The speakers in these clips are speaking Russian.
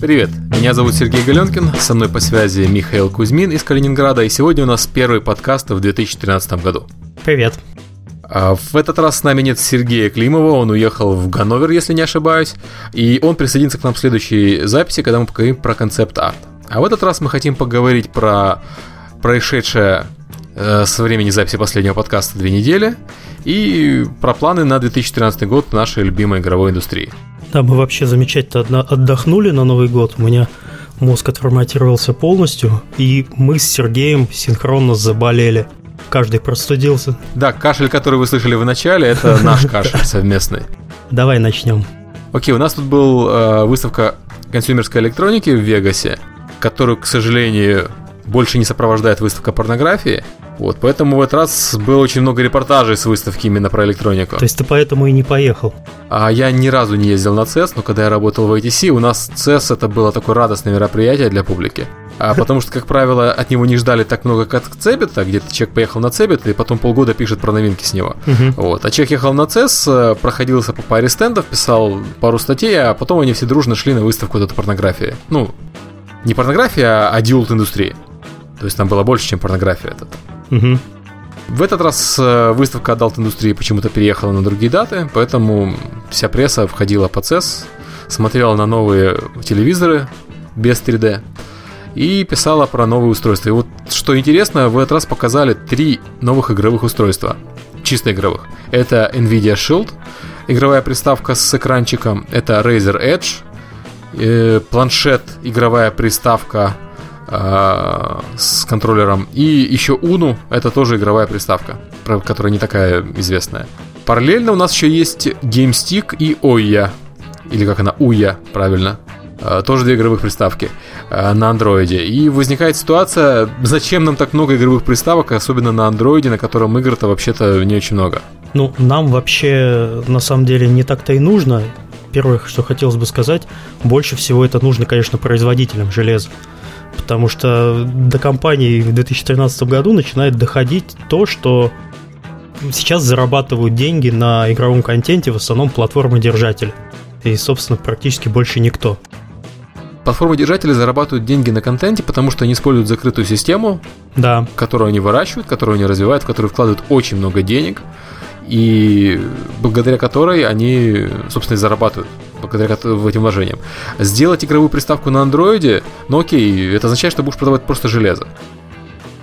Привет, меня зовут Сергей Галенкин, со мной по связи Михаил Кузьмин из Калининграда, и сегодня у нас первый подкаст в 2013 году. Привет. А, в этот раз с нами нет Сергея Климова, он уехал в Ганновер, если не ошибаюсь, и он присоединится к нам в следующей записи, когда мы поговорим про концепт-арт. А в этот раз мы хотим поговорить про происшедшее э, со времени записи последнего подкаста две недели и про планы на 2013 год нашей любимой игровой индустрии. Да, мы вообще замечательно отдохнули на Новый год. У меня мозг отформатировался полностью, и мы с Сергеем синхронно заболели. Каждый простудился. Да, кашель, который вы слышали в начале, это наш кашель совместный. Давай начнем. Окей, у нас тут был э, выставка консюмерской электроники в Вегасе, которую, к сожалению, больше не сопровождает выставка порнографии. Вот, поэтому в этот раз было очень много репортажей с выставки именно про электронику. То есть ты поэтому и не поехал? А я ни разу не ездил на CES, но когда я работал в ITC, у нас CES это было такое радостное мероприятие для публики. А потому что, как правило, от него не ждали так много, как Цебета, где-то человек поехал на Цебет и потом полгода пишет про новинки с него. Uh-huh. Вот. А человек ехал на CES, проходился по паре стендов, писал пару статей, а потом они все дружно шли на выставку этой порнографии. Ну, не порнография, а адюлт индустрии. То есть там было больше, чем порнография этот. Угу. В этот раз э, выставка Adult индустрии почему-то переехала на другие даты, поэтому вся пресса входила по CES, смотрела на новые телевизоры без 3D и писала про новые устройства. И вот что интересно, в этот раз показали три новых игровых устройства, чисто игровых. Это Nvidia Shield, игровая приставка с экранчиком, это Razer Edge, э, планшет, игровая приставка с контроллером. И еще Uno, это тоже игровая приставка, которая не такая известная. Параллельно у нас еще есть GameStick и Oya, или как она, Uya, правильно. Э, тоже две игровых приставки э, на андроиде. И возникает ситуация, зачем нам так много игровых приставок, особенно на андроиде, на котором игр-то вообще-то не очень много. Ну, нам вообще на самом деле не так-то и нужно. Первое, что хотелось бы сказать, больше всего это нужно, конечно, производителям железа потому что до компании в 2013 году начинает доходить то, что сейчас зарабатывают деньги на игровом контенте в основном платформы-держатели. И, собственно, практически больше никто. Платформы-держатели зарабатывают деньги на контенте, потому что они используют закрытую систему, да. которую они выращивают, которую они развивают, в которую вкладывают очень много денег, и благодаря которой они, собственно, и зарабатывают благодаря этим вложениям. Сделать игровую приставку на андроиде, ну окей, это означает, что будешь продавать просто железо.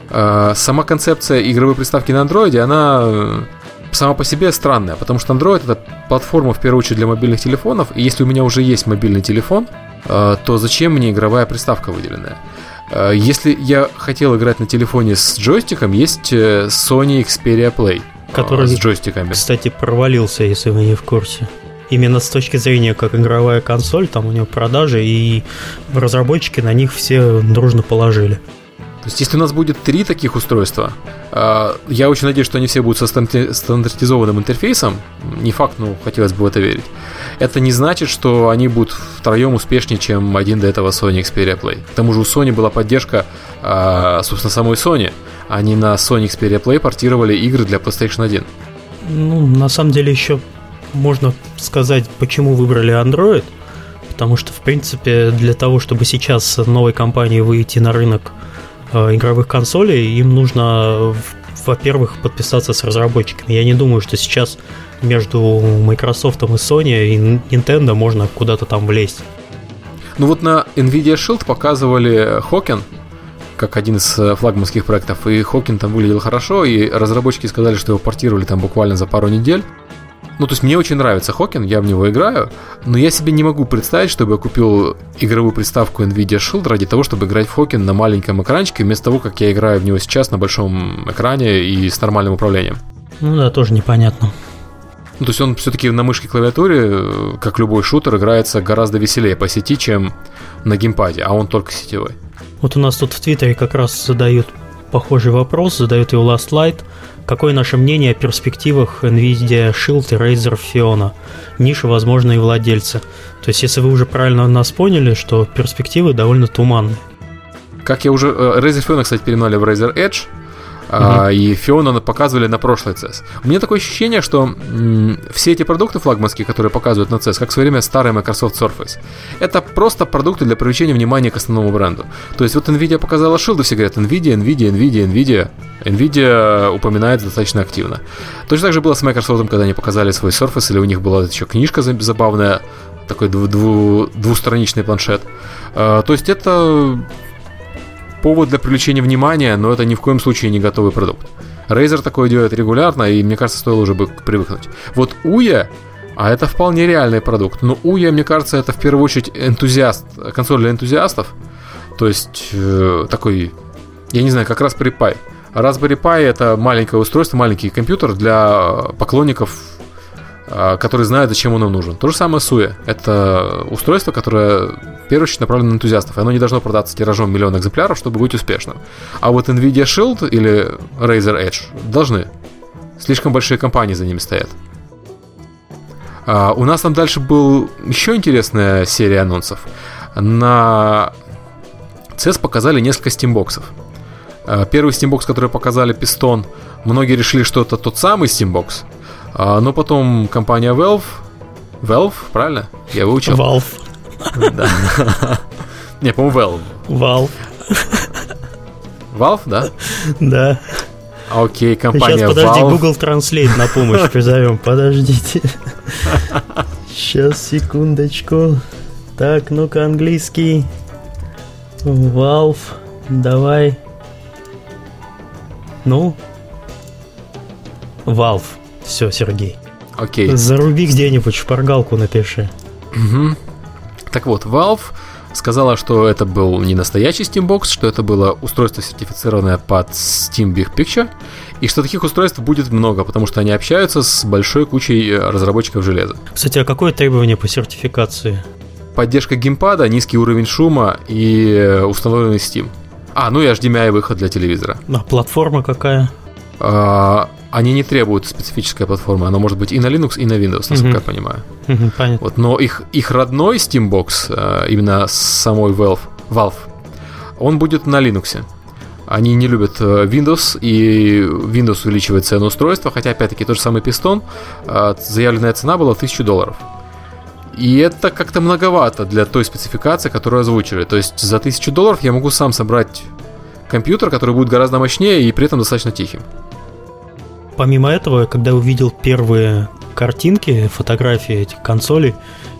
А, сама концепция игровой приставки на андроиде, она э, сама по себе странная, потому что Android это платформа в первую очередь для мобильных телефонов, и если у меня уже есть мобильный телефон, э, то зачем мне игровая приставка выделенная? Э, если я хотел играть на телефоне с джойстиком, есть Sony Xperia Play который, с джойстиками. Кстати, провалился, если вы не в курсе именно с точки зрения как игровая консоль, там у нее продажи, и разработчики на них все дружно положили. То есть, если у нас будет три таких устройства, а, я очень надеюсь, что они все будут со стандартизованным интерфейсом. Не факт, но хотелось бы в это верить. Это не значит, что они будут втроем успешнее, чем один до этого Sony Xperia Play. К тому же у Sony была поддержка, а, собственно, самой Sony. Они на Sony Xperia Play портировали игры для PlayStation 1. Ну, на самом деле еще можно сказать, почему выбрали Android, потому что, в принципе, для того, чтобы сейчас новой компании выйти на рынок э, игровых консолей, им нужно, во-первых, подписаться с разработчиками. Я не думаю, что сейчас между Microsoft и Sony и Nintendo можно куда-то там влезть. Ну вот на Nvidia Shield показывали Хокен, как один из э, флагманских проектов, и Хокин там выглядел хорошо, и разработчики сказали, что его портировали там буквально за пару недель. Ну, то есть мне очень нравится Хокин, я в него играю, но я себе не могу представить, чтобы я купил игровую приставку Nvidia Shield ради того, чтобы играть в Хокин на маленьком экранчике, вместо того, как я играю в него сейчас на большом экране и с нормальным управлением. Ну да, тоже непонятно. Ну, то есть он все-таки на мышке клавиатуре, как любой шутер, играется гораздо веселее по сети, чем на геймпаде, а он только сетевой. Вот у нас тут в Твиттере как раз задают похожий вопрос, задают его Last Light – Какое наше мнение о перспективах NVIDIA Shield и Razer Fiona? Ниши, возможные владельцы. То есть, если вы уже правильно нас поняли, что перспективы довольно туманные. Как я уже... Э, Razer Fiona, кстати, перемнали в Razer Edge. Uh-huh. И Fiona показывали на прошлый CES. У меня такое ощущение, что все эти продукты флагманские, которые показывают на CES, как в свое время старый Microsoft Surface, это просто продукты для привлечения внимания к основному бренду. То есть вот Nvidia показала Shield, все говорят Nvidia, Nvidia, Nvidia, Nvidia. Nvidia упоминается достаточно активно. Точно так же было с Microsoft, когда они показали свой Surface, или у них была еще книжка забавная, такой дву- дву- двустраничный планшет. Uh, то есть это повод для привлечения внимания, но это ни в коем случае не готовый продукт. Razer такое делает регулярно, и мне кажется, стоило уже бы привыкнуть. Вот Уя, а это вполне реальный продукт. Но Уя, мне кажется, это в первую очередь энтузиаст, консоль для энтузиастов. То есть э, такой, я не знаю, как Raspberry Pi. Raspberry Pi это маленькое устройство, маленький компьютер для поклонников а, который знает, зачем он нам нужен. То же самое Суя. Это устройство, которое в первую очередь направлено на энтузиастов. Оно не должно продаться тиражом миллион экземпляров, чтобы быть успешным. А вот Nvidia Shield или Razer Edge должны. Слишком большие компании за ними стоят. А, у нас там дальше был еще интересная серия анонсов. На CES показали несколько стимбоксов. А, первый стимбокс, который показали, Piston, многие решили, что это тот самый стимбокс, а, но потом компания Valve... Valve, правильно? Я выучил. Valve. Да. Не, по-моему, Valve. Valve. Valve, да? Да. Окей, компания Сейчас, подожди, Valve. Google Translate на помощь призовем. Подождите. Сейчас, секундочку. Так, ну-ка, английский. Valve. Давай. Ну? Valve. Все, Сергей. Окей. Заруби где-нибудь, шпаргалку напиши. Мгм. Так вот, Valve сказала, что это был не настоящий Steambox, что это было устройство, сертифицированное под Steam Big Picture, и что таких устройств будет много, потому что они общаются с большой кучей э, разработчиков железа. Кстати, а какое требование по сертификации? Поддержка геймпада, низкий уровень шума и э, установленный Steam. А, ну и HDMI выход для телевизора. А платформа какая? А, они не требуют специфической платформы, она может быть и на Linux, и на Windows, насколько Мгм. я понимаю. Мгм, Понятно. Вот, но их, их родной Steambox, э, именно самой Valve, Valve, он будет на Linux. Они не любят э, Windows, и Windows увеличивает цену устройства, хотя, опять-таки, тот же самый пистон, э, заявленная цена была 1000 долларов. И это как-то многовато для той спецификации, которую озвучили. То есть за 1000 долларов я могу сам собрать компьютер, который будет гораздо мощнее и при этом достаточно тихим. Помимо этого, когда увидел первые картинки, фотографии этих консолей,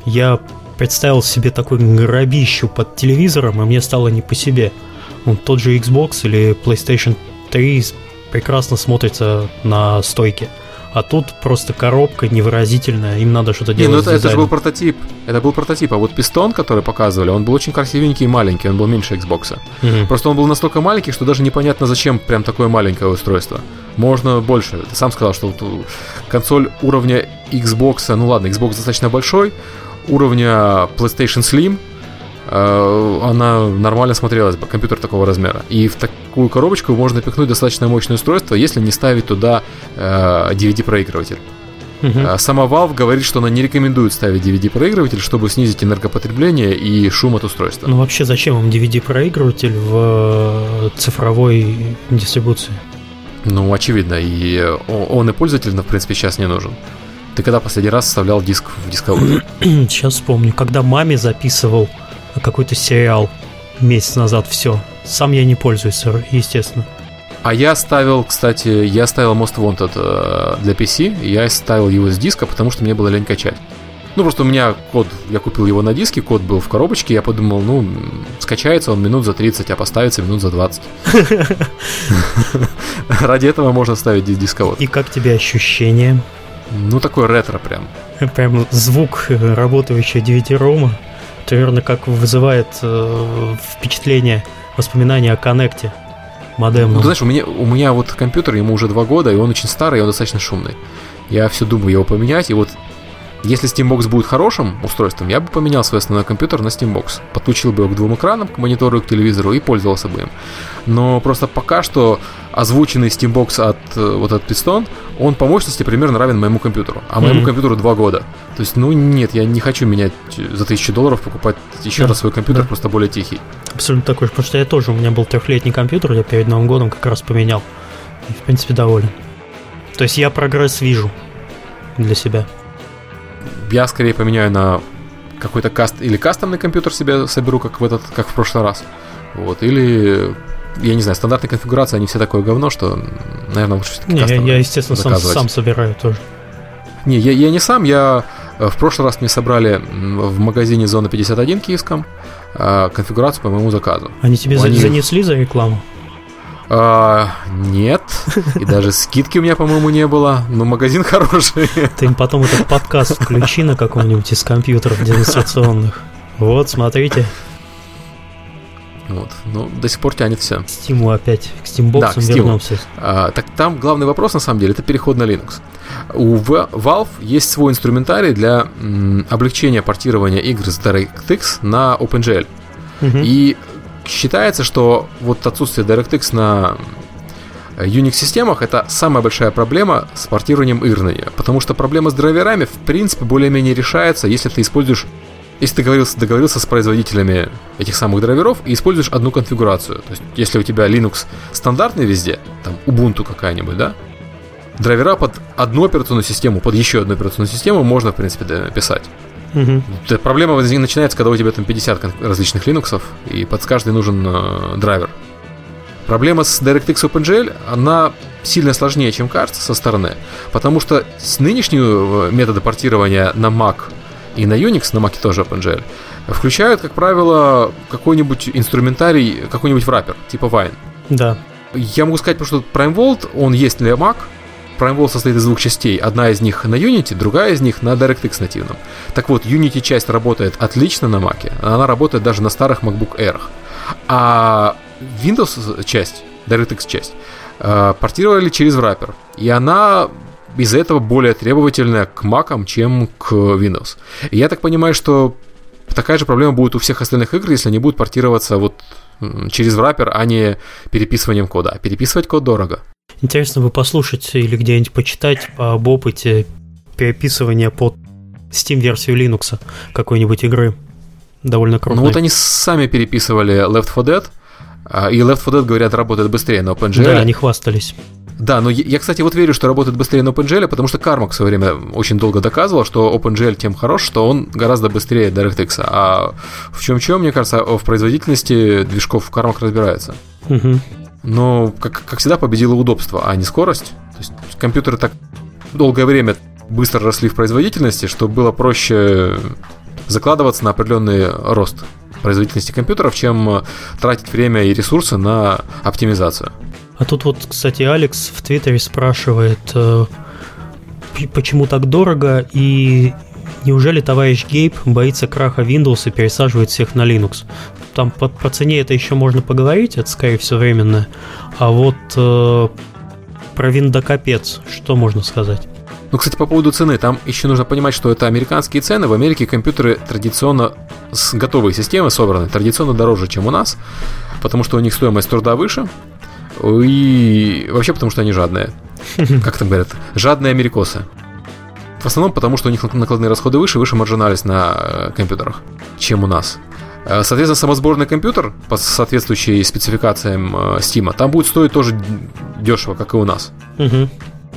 я представил себе такой гробищу под телевизором, и мне стало не по себе. Вот тот же Xbox или PlayStation 3 прекрасно смотрится на стойке. А тут просто коробка невыразительная, им надо что-то Не, делать ну с это, это же был прототип. Это был прототип. А вот пистон, который показывали, он был очень красивенький и маленький, он был меньше Xbox. Мгм. Просто он был настолько маленький, что даже непонятно, зачем прям такое маленькое устройство. Можно больше. Ты сам сказал, что вот у- консоль уровня Xbox, ну ладно, Xbox достаточно большой, уровня PlayStation Slim, э, она нормально смотрелась бы, компьютер такого размера. И в такую коробочку можно пихнуть достаточно мощное устройство, если не ставить туда э, DVD-проигрыватель. А Сама Valve говорит, что она не рекомендует ставить DVD-проигрыватель, чтобы снизить энергопотребление и шум от устройства. Ну вообще зачем им DVD-проигрыватель в э, цифровой дистрибуции? Ну, очевидно, и э, он и пользовательно, в принципе, сейчас не нужен. Ты когда последний раз вставлял диск в дисковод? Сейчас вспомню, когда маме записывал какой-то сериал месяц назад, все. Сам я не пользуюсь, естественно. А я ставил, кстати, я ставил Most Wanted э, для PC, я ставил его с диска, потому что мне было лень качать. Ну, просто у меня код, я купил его на диске, код был в коробочке, я подумал, ну, скачается он минут за 30, а поставится минут за 20. Ради этого можно ставить ди- дисковод. И как тебе ощущение? Ну, такой ретро прям. Прям звук э, работающего DVD-рома. Это, наверное, как вызывает э, впечатление, воспоминания о коннекте Ну, модемном. ты знаешь, у меня, у меня вот компьютер, ему уже два года, и он очень старый, и он достаточно шумный. Я все думаю его поменять, и вот если Steambox будет хорошим устройством, я бы поменял свой основной компьютер на Steambox. Подключил бы его к двум экранам, к монитору и к телевизору, и пользовался бы им. Но просто пока что озвученный Steambox от э, вот этот Piston, он по мощности примерно равен моему компьютеру. А моему Мгм. компьютеру два года. То есть, ну нет, я не хочу менять э, за тысячу долларов, покупать еще Да, раз свой компьютер, да. просто более тихий. Абсолютно такой же, потому что я тоже, у меня был трехлетний компьютер, я перед Новым годом как раз поменял. И, в принципе, доволен. То есть я прогресс вижу для себя. Я скорее поменяю на какой-то каст или кастомный компьютер себе соберу, как в этот, как в прошлый раз. Вот, или я не знаю, стандартная конфигурация, они все такое говно, что, наверное, лучше все-таки Не, я, я, естественно, сам, сам собираю тоже. Не, я, я не сам, я э, в прошлый раз мне собрали в магазине Зона 51 киевском э, конфигурацию по моему заказу. Они тебе Они... занесли за рекламу? А, нет, и даже скидки у меня, по-моему, не было, но магазин хороший. Ты им потом этот подкаст включи на каком-нибудь из компьютеров демонстрационных. Вот, смотрите. Вот. Ну, до сих пор тянет все. К Steam опять, к Steambox да, к Steam. вернемся. А, так там главный вопрос, на самом деле, это переход на Linux. У Valve есть свой инструментарий для м, облегчения портирования игр с DirectX на OpenGL. Угу. И считается, что вот отсутствие DirectX на Unix-системах это самая большая проблема с портированием нее. Потому что проблема с драйверами, в принципе, более-менее решается, если ты используешь если ты договорился, договорился с производителями этих самых драйверов и используешь одну конфигурацию. То есть, если у тебя Linux стандартный везде, там Ubuntu какая-нибудь, да, драйвера под одну операционную систему, под еще одну операционную систему можно, в принципе, писать. Угу. Проблема начинается, когда у тебя там 50 различных Linux, и под каждый нужен э, драйвер. Проблема с DirectX OpenGL, она сильно сложнее, чем кажется со стороны, потому что с нынешние методы портирования на Mac и на Unix, на Mac тоже OpenGL, включают, как правило, какой-нибудь инструментарий, какой-нибудь враппер, типа Wine. Да. Я могу сказать, что Prime Vault, он есть для Mac, Prime Vault состоит из двух частей. Одна из них на Unity, другая из них на DirectX нативном. Так вот, Unity часть работает отлично на Mac. Она работает даже на старых MacBook Air. А Windows часть, DirectX часть, э, портировали через wrapper. И она из-за этого более требовательная к Mac, чем к Windows. И я так понимаю, что такая же проблема будет у всех остальных игр, если они будут портироваться вот через wrapper, а не переписыванием кода. А переписывать код дорого. Интересно бы послушать или где-нибудь почитать об опыте переписывания под Steam-версию Linux какой-нибудь игры. Довольно круто. Ну вот они сами переписывали Left 4 Dead, а, и Left 4 Dead, говорят, работает быстрее на OpenGL. Да, они хвастались. Да, но я, кстати, вот верю, что работает быстрее на OpenGL, потому что Кармак в свое время очень долго доказывал, что OpenGL тем хорош, что он гораздо быстрее DirectX. А в чем-чем, мне кажется, в производительности движков Кармак разбирается. Угу. Но, как, как всегда, победило удобство, а не скорость. То есть компьютеры так долгое время быстро росли в производительности, что было проще закладываться на определенный рост производительности компьютеров, чем тратить время и ресурсы на оптимизацию. А тут вот, кстати, Алекс в Твиттере спрашивает, э, почему так дорого и неужели товарищ Гейб боится краха Windows и пересаживает всех на Linux? Там по, по цене это еще можно поговорить, это скорее всего временно. А вот э, про виндокапец, что можно сказать? Ну, кстати, по поводу цены, там еще нужно понимать, что это американские цены. В Америке компьютеры традиционно с готовой системы собраны, традиционно дороже, чем у нас, потому что у них стоимость труда выше, и вообще потому, что они жадные. Как там говорят? Жадные америкосы. В основном потому, что у них накладные расходы выше, выше маржинальность на э, компьютерах, чем у нас. Э, соответственно, самосборный компьютер по соответствующей спецификациям э, Steam, там будет стоить тоже дешево, как и у нас.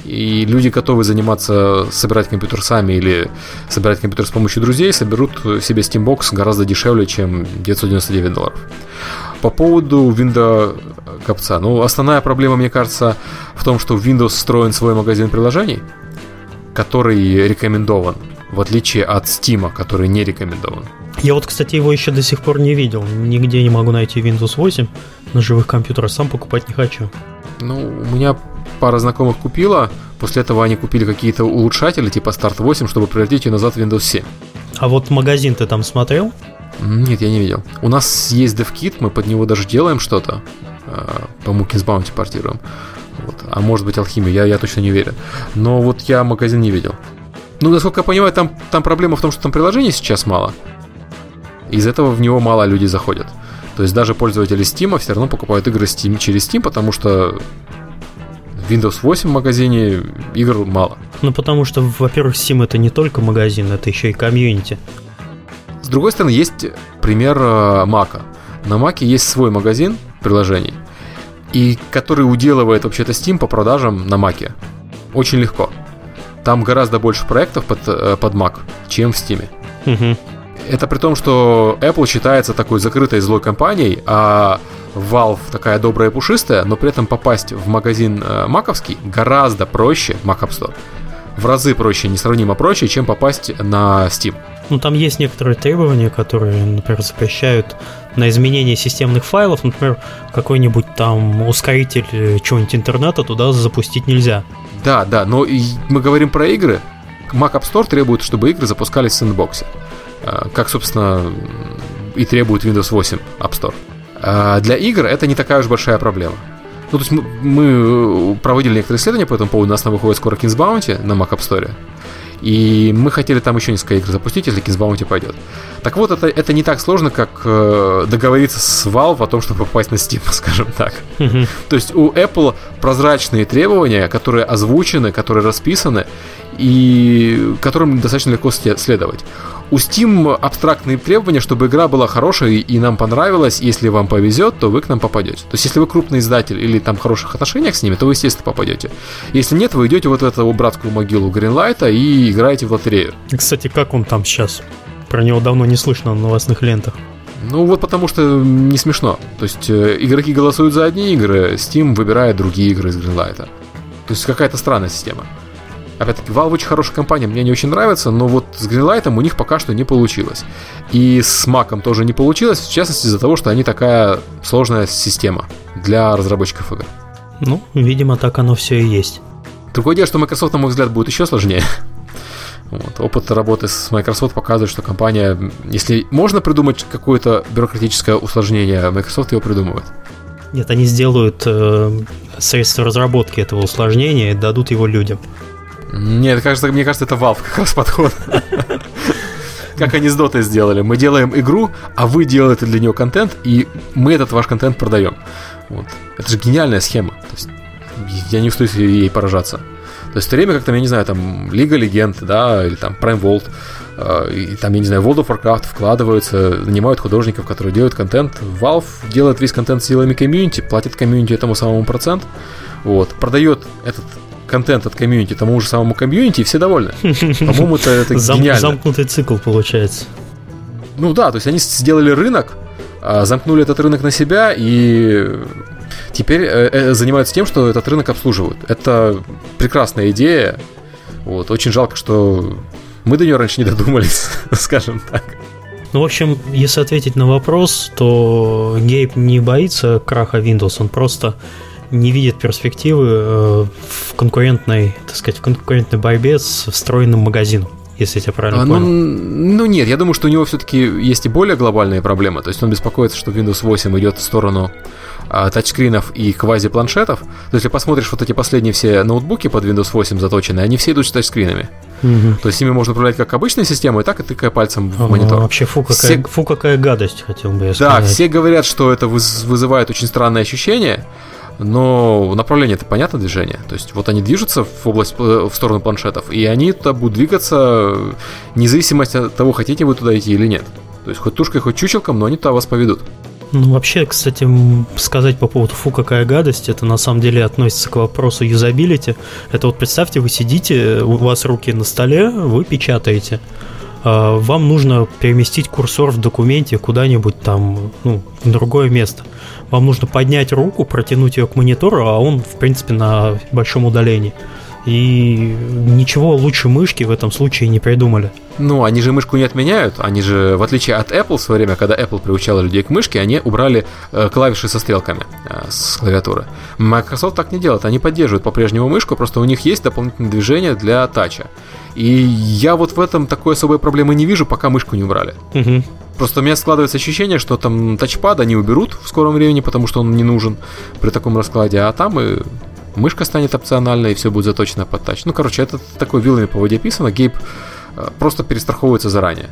И люди готовы заниматься, собирать компьютер сами или собирать компьютер с помощью друзей, соберут себе Steambox гораздо дешевле, чем 999 долларов. По поводу Windows копца. Ну, основная проблема, мне кажется, в том, что в Windows встроен свой магазин приложений, который рекомендован, в отличие от Steam, который не рекомендован. Я вот, кстати, его еще до сих пор не видел. Нигде не могу найти Windows 8 на живых компьютерах. Сам покупать не хочу. Ну, у меня пара знакомых купила. После этого они купили какие-то улучшатели типа Start 8, чтобы превратить ее назад в Windows 7. А вот магазин ты там смотрел? Нет, я не видел. У нас есть DevKit, мы под него даже делаем что-то. Э, по Мукинс Баунти портируем. Вот. А может быть алхимия, я, я точно не уверен. Но вот я магазин не видел. Ну, насколько я понимаю, там, там проблема в том, что там приложений сейчас мало. Из этого в него мало людей заходят. То есть даже пользователи Steam все равно покупают игры Steam через Steam, потому что в Windows 8 в магазине игр мало. Ну, потому что, во-первых, Steam это не только магазин, это еще и комьюнити. С другой стороны, есть пример Mac. Э, На Mac есть свой магазин приложений. и который уделывает вообще-то Steam по продажам на Mac. Очень легко. Там гораздо больше проектов под, э, под Mac, чем в Steam. Угу. Это при том, что Apple считается такой закрытой злой компанией, а Valve такая добрая и пушистая, но при этом попасть в магазин э, маковский гораздо проще, Mac App Store, в разы проще, несравнимо проще, чем попасть на Steam. Ну, там есть некоторые требования, которые, например, запрещают на изменение системных файлов, например, какой-нибудь там ускоритель э, чего-нибудь интернета туда запустить нельзя. Да, да, но мы говорим про игры. Mac App Store требует, чтобы игры запускались в сэндбоксе. Э, как, собственно, и требует Windows 8 App Store. А для игр это не такая уж большая проблема. Ну, то есть мы, мы проводили некоторые исследования по этому поводу, у нас на выходит скоро Kings Bounty на Mac App Store. И мы хотели там еще несколько игр запустить, если Kings Bounty пойдет. Так вот, это, это не так сложно, как э, договориться с Valve о том, чтобы попасть на Steam, скажем так. То есть у Apple прозрачные требования, которые озвучены, которые расписаны, и которым достаточно легко следовать. У Steam абстрактные требования, чтобы игра была хорошая и нам понравилась. Если вам повезет, то вы к нам попадете. То есть, если вы крупный издатель или там хороших отношениях с ними, то вы, естественно, попадете. Если нет, вы идете вот в эту братскую могилу Гринлайта и играете в лотерею. Кстати, как он там сейчас? Про него давно не слышно на новостных лентах. Ну вот потому что не смешно. То есть э, игроки голосуют за одни игры, Steam выбирает другие игры из Greenlight. То есть какая-то странная система. Опять-таки, Valve очень хорошая компания, мне не очень нравится, но вот с Greenlight у них пока что не получилось. И с Mac тоже не получилось, в частности из-за того, что они такая сложная система для разработчиков игр. Ну, видимо, так оно все и есть. Другое дело, что Microsoft, на мой взгляд, будет еще сложнее. Вот. Опыт работы с Microsoft показывает, что компания, если можно придумать какое-то бюрократическое усложнение, Microsoft его придумывает. Нет, они сделают э, средства разработки этого усложнения и дадут его людям. Нет, кажется, мне кажется, это Valve как раз подход. Как они с Dota сделали. Мы делаем игру, а вы делаете для нее контент, и мы этот ваш контент продаем. Вот. Это же гениальная схема. То есть, я не устаю ей поражаться. То есть в то время, как там, я не знаю, там Лига Легенд, да, или там Prime World, э, и там, я не знаю, World of Warcraft вкладываются, нанимают художников, которые делают контент. Valve делает весь контент силами комьюнити, платит комьюнити этому самому процент, вот, продает этот контент от комьюнити тому же самому комьюнити, и все довольны. По-моему, это, это Зам, гениально. Замкнутый цикл получается. Ну да, то есть они сделали рынок, а, замкнули этот рынок на себя и теперь э, э, занимаются тем, что этот рынок обслуживают. Это прекрасная идея. Вот. Очень жалко, что мы до нее раньше не додумались, скажем так. Ну, в общем, если ответить на вопрос, то Гейб не боится краха Windows, он просто не видит перспективы э, в конкурентной, так сказать, в конкурентной борьбе с встроенным магазином если я тебя правильно а, ну, понял. Ну, ну нет, я думаю, что у него все-таки есть и более глобальные проблемы. То есть он беспокоится, что Windows 8 идет в сторону а, тачскринов и квази-планшетов. То есть, если посмотришь вот эти последние все ноутбуки под Windows 8 заточенные, они все идут с тачскринами. Угу. То есть ими можно управлять как обычной системой, так и тыкая пальцем в а, монитор. Вообще фу какая, все... фу какая гадость, хотел бы я сказать. Да, все говорят, что это вызывает очень странное ощущение но направление это понятно движение. То есть вот они движутся в область э, в сторону планшетов, и они туда будут двигаться независимо от того, хотите вы туда идти или нет. То есть хоть тушкой, хоть чучелком, но они туда вас поведут. Ну, вообще, кстати, сказать по поводу фу, какая гадость, это на самом деле относится к вопросу юзабилити. Это вот представьте, вы сидите, у вас руки на столе, вы печатаете. А, вам нужно переместить курсор в документе куда-нибудь там, ну, в другое место вам нужно поднять руку, протянуть ее к монитору, а он, в принципе, на большом удалении. И ничего лучше мышки в этом случае не придумали. Ну, они же мышку не отменяют. Они же, в отличие от Apple, в свое время, когда Apple приучала людей к мышке, они убрали э, клавиши со стрелками э, с клавиатуры. Microsoft так не делает. Они поддерживают по-прежнему мышку, просто у них есть дополнительные движения для тача. И я вот в этом такой особой проблемы не вижу, пока мышку не убрали. Угу. Просто у меня складывается ощущение, что там тачпад они уберут в скором времени, потому что он не нужен при таком раскладе, а там и мышка станет опциональной, и все будет заточено под тач. Ну, короче, это такой вилами по воде писано. Гейб э, просто перестраховывается заранее.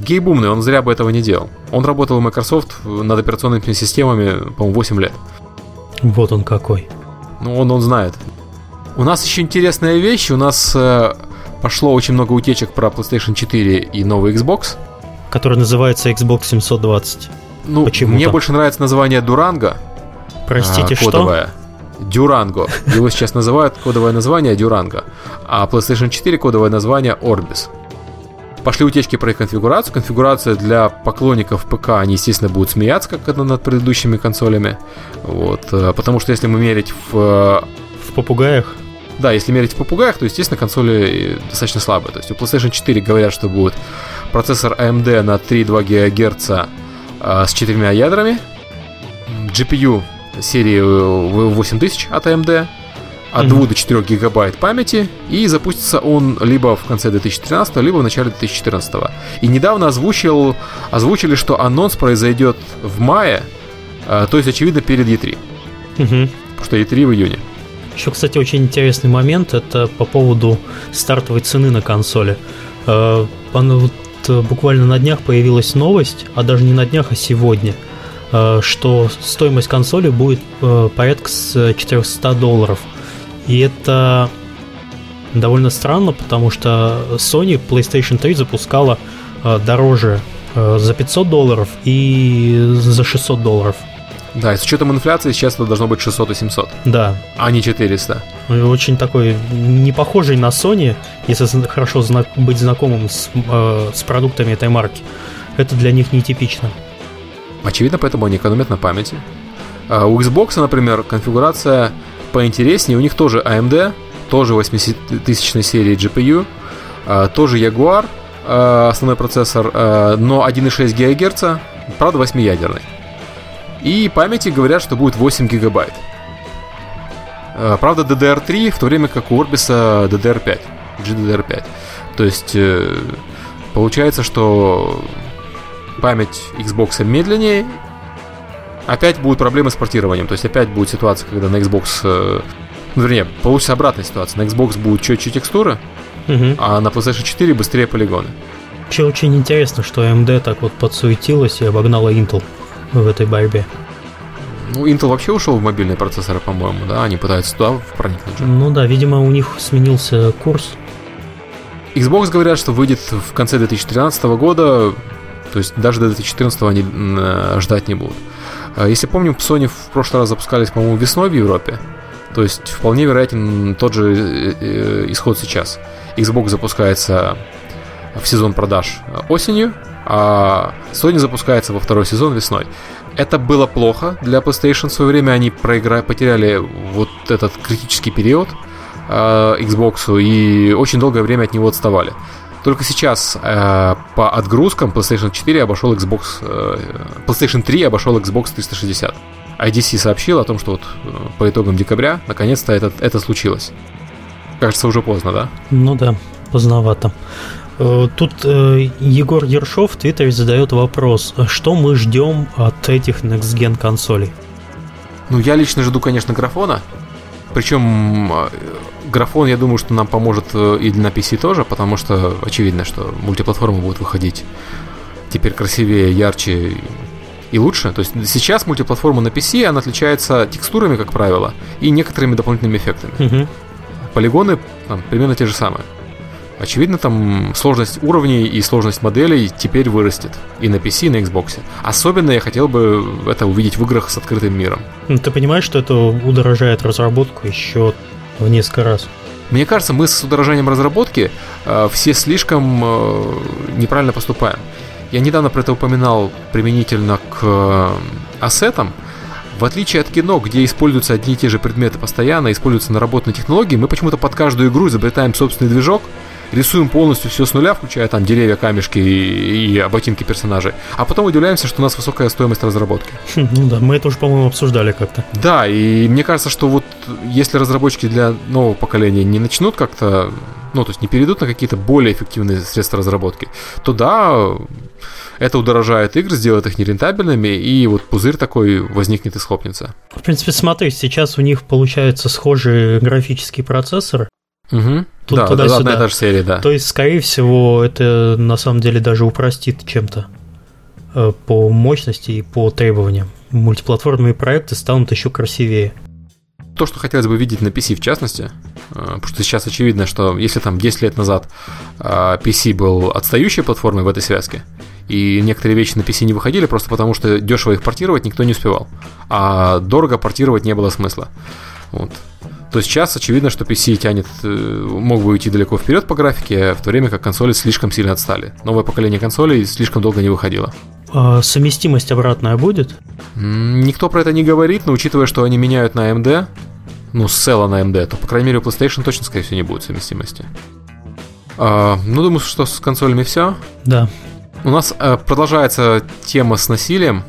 Гейб умный, он зря бы этого не делал. Он работал в Microsoft над операционными системами, по-моему, 8 лет. Вот он какой. Ну, он, он знает. У нас еще интересная вещь. У нас э, пошло очень много утечек про PlayStation 4 и новый Xbox который называется Xbox 720. Ну, Почему мне больше нравится название Дуранга, Простите, а, кодовая. что? Durango. Его сейчас называют кодовое название Durango, а PlayStation 4 кодовое название Orbis. Пошли утечки про их конфигурацию. Конфигурация для поклонников ПК, они, естественно, будут смеяться, как это над предыдущими консолями. Вот, э, потому что если мы мерить в... Э, в попугаях? Да, если мерить в попугаях, то, естественно, консоли достаточно слабые. То есть у PlayStation 4 говорят, что будет процессор AMD на 3,2 ГГц э, с четырьмя ядрами, GPU серии 8000 от AMD, от mm-hmm. 2 до 4 гигабайт памяти, и запустится он либо в конце 2013, либо в начале 2014. И недавно озвучил, озвучили, что анонс произойдет в мае, э, то есть, очевидно, перед E3. Mm-hmm. Потому что E3 в июне. Еще, кстати, очень интересный момент, это по поводу стартовой цены на консоли. Э, э, буквально на днях появилась новость, а даже не на днях, а сегодня, что стоимость консоли будет порядка с 400 долларов – и это довольно странно, потому что Sony PlayStation 3 запускала э, дороже э, за 500 долларов и за 600 долларов. Да, и с учетом инфляции сейчас это должно быть 600 и 700. Да. А не 400. Очень такой не похожий на Sony, если хорошо зна- быть знакомым с, э, с продуктами этой марки. Это для них нетипично. Очевидно, поэтому они экономят на памяти. А у Xbox, например, конфигурация поинтереснее. У них тоже AMD, тоже 8000 серии GPU, тоже Jaguar, а, основной процессор, а, но 1,6 ГГц, правда 8-ядерный. И памяти говорят, что будет 8 гигабайт. Правда, DDR3, в то время как у Orbis DDR5, GDDR5. То есть э, получается, что память Xbox медленнее, опять будут проблемы с портированием. То есть опять будет ситуация, когда на Xbox... Э, ну, вернее, получится обратная ситуация. На Xbox будут четче текстуры, угу. а на PlayStation 4 быстрее полигоны. Вообще очень интересно, что AMD так вот подсуетилась и обогнала Intel в этой борьбе. Ну, Intel вообще ушел в мобильные процессоры, по-моему, да? Они пытаются туда проникнуть. Ну да, видимо, у них сменился курс. Xbox говорят, что выйдет в конце 2013 года, то есть даже до 2014 они э, ждать не будут. А если помним, Sony в прошлый раз запускались, по-моему, весной в Европе. То есть вполне вероятен тот же э, э, исход сейчас. Xbox запускается в сезон продаж осенью, а Sony запускается во второй сезон весной. Это было плохо для PlayStation. В свое время они проиграли, потеряли вот этот критический период э, Xbox и очень долгое время от него отставали. Только сейчас э, по отгрузкам PlayStation 4 обошел Xbox... Э, PlayStation 3 обошел Xbox 360. IDC сообщил о том, что вот э, по итогам декабря наконец-то это, это случилось. Кажется, уже поздно, да? Ну да, поздновато. Э, тут э, Егор Ершов в Твиттере задает вопрос, что мы ждем от этих Next Gen консолей? Ну, я лично жду, конечно, графона. Причем э, графон, я думаю, что нам поможет э, и на PC тоже, потому что очевидно, что мультиплатформы будут выходить теперь красивее, ярче и лучше. То есть сейчас мультиплатформа на PC, она отличается текстурами, как правило, и некоторыми дополнительными эффектами. Угу. Полигоны там, примерно те же самые. Очевидно, там сложность уровней и сложность моделей теперь вырастет и на PC, и на Xbox. Особенно я хотел бы это увидеть в играх с открытым миром. Ну, ты понимаешь, что это удорожает разработку еще в несколько раз? Мне кажется, мы с удорожанием разработки э, все слишком э, неправильно поступаем. Я недавно про это упоминал применительно к э, ассетам. В отличие от кино, где используются одни и те же предметы постоянно, используются наработанные технологии, мы почему-то под каждую игру изобретаем собственный движок, рисуем полностью все с нуля, включая там деревья, камешки и, и ботинки персонажей, а потом удивляемся, что у нас высокая стоимость разработки. Хм, ну да, мы это уже, по-моему, обсуждали как-то. Да, и мне кажется, что вот если разработчики для нового поколения не начнут как-то, ну, то есть не перейдут на какие-то более эффективные средства разработки, то да, это удорожает игры, сделает их нерентабельными, и вот пузырь такой возникнет и схлопнется. В принципе, смотри, сейчас у них получаются схожие графические процессоры, Угу. Тут да, туда одна и та же серия, да. То есть, скорее всего, это на самом деле даже упростит чем-то э, по мощности и по требованиям. Мультиплатформные проекты станут еще красивее. То, что хотелось бы видеть на PC в частности, Потому что сейчас очевидно, что если там 10 лет назад PC был отстающей платформой в этой связке, и некоторые вещи на PC не выходили просто потому, что дешево их портировать никто не успевал, а дорого портировать не было смысла. Вот. То сейчас очевидно, что PC тянет, э, мог бы уйти далеко вперед по графике, в то время как консоли слишком сильно отстали. Новое поколение консолей слишком долго не выходило. А совместимость обратная будет? Никто про это не говорит, но учитывая, что они меняют на AMD, ну, с Cell на AMD, то, по крайней мере, у PlayStation точно, скорее всего, не будет совместимости. А, ну, думаю, что с консолями все. Да. У нас а, продолжается тема с насилием.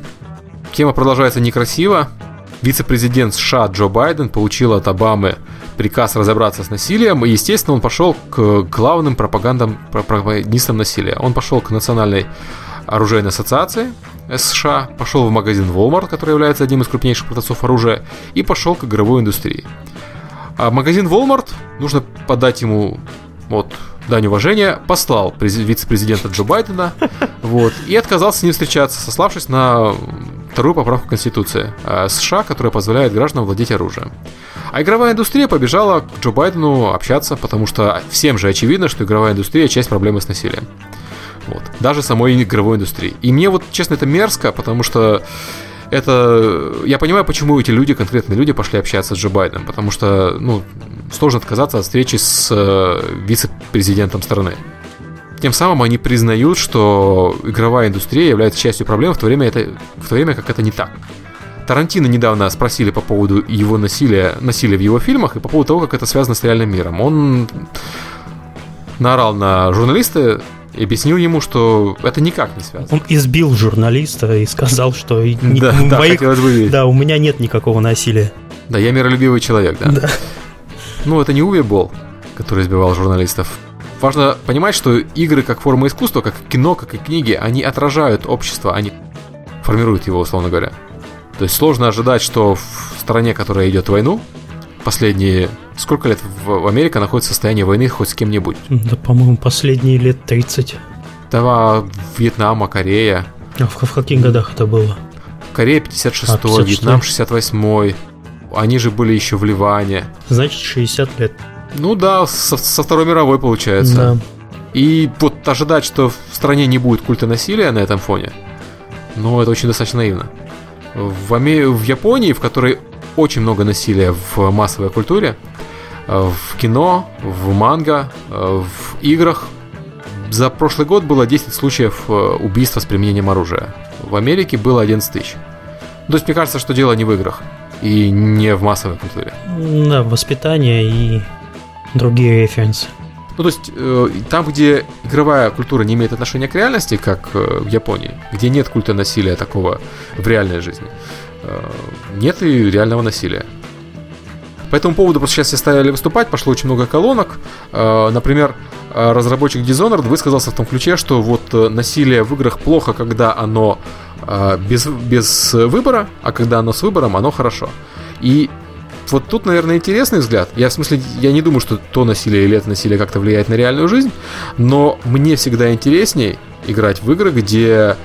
Тема продолжается некрасиво. Вице-президент США Джо Байден получил от Обамы приказ разобраться с насилием, и, естественно, он пошел к главным пропагандам, пропагандистам насилия. Он пошел к Национальной оружейной ассоциации США, пошел в магазин Walmart, который является одним из крупнейших продавцов оружия, и пошел к игровой индустрии. А магазин Walmart, нужно подать ему вот дань уважения, послал вице-президента Джо Байдена вот, и отказался с ним встречаться, сославшись на вторую поправку Конституции э, США, которая позволяет гражданам владеть оружием. А игровая индустрия побежала к Джо Байдену общаться, потому что всем же очевидно, что игровая индустрия – часть проблемы с насилием. Вот. Даже самой игровой индустрии. И мне вот, честно, это мерзко, потому что это... Я понимаю, почему эти люди, конкретные люди, пошли общаться с Джо Байденом, потому что, ну, сложно отказаться от встречи с э, вице-президентом страны. Тем самым они признают, что игровая индустрия является частью проблем, в то время, это, в то время как это не так. Тарантино недавно спросили по поводу его насилия, насилия в его фильмах и по поводу того, как это связано с реальным миром. Он наорал на журналиста и объяснил ему, что это никак не связано. Он избил журналиста и сказал, что да, да, моих... бы да, у меня нет никакого насилия. Да, я миролюбивый человек, да. да. Ну, это не Уви Болл, который избивал журналистов. Важно понимать, что игры как форма искусства, как кино, как и книги, они отражают общество, они формируют его, условно говоря. То есть сложно ожидать, что в стране, которая идет войну, последние сколько лет в Америке находится в состоянии войны хоть с кем-нибудь? Да, по-моему, последние лет 30. Да, Вьетнама, Корея. А в, в каких годах это было? Корея 56 а, 56 Вьетнам 68 Они же были еще в Ливане. Значит, 60 лет. Ну да, со, со Второй мировой получается. Да. И вот ожидать, что в стране не будет культа насилия на этом фоне, ну, это очень достаточно наивно. В, Аме... в Японии, в которой очень много насилия в массовой культуре, э, в кино, в манго, э, в играх, за прошлый год было 10 случаев э, убийства с применением оружия. В Америке было 11 тысяч. То есть мне кажется, что дело не в играх и не в массовой культуре. Да, воспитание и другие референсы. Ну, то есть, э, там, где игровая культура не имеет отношения к реальности, как э, в Японии, где нет культа насилия такого в реальной жизни, нет и реального насилия. По этому поводу просто сейчас все стали выступать, пошло очень много колонок. Э, например, э, разработчик Dishonored высказался в том ключе, что вот э, насилие в играх плохо, когда оно э, без, без выбора, а когда оно с выбором, оно хорошо. И вот тут, наверное, интересный взгляд. Я в смысле, я не думаю, что то насилие или это насилие как-то влияет на реальную жизнь, но мне всегда интереснее играть в игры, где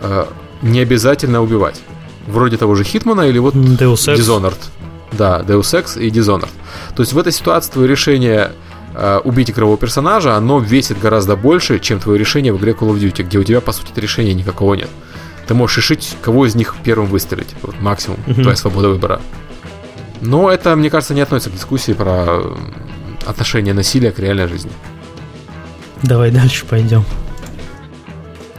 э, не обязательно убивать. Вроде того же Хитмана или вот Deus Ex. Dishonored. Да, Deus Ex и Dishonored. То есть в этой ситуации твое решение э, убить игрового персонажа, оно весит гораздо больше, чем твое решение в игре Call of Duty, где у тебя, по сути, решения никакого нет. Ты можешь решить, кого из них первым выстрелить. Вот максимум. Mm-hmm. Твоя свобода выбора. Но это, мне кажется, не относится к дискуссии про отношение насилия к реальной жизни. Давай дальше пойдем.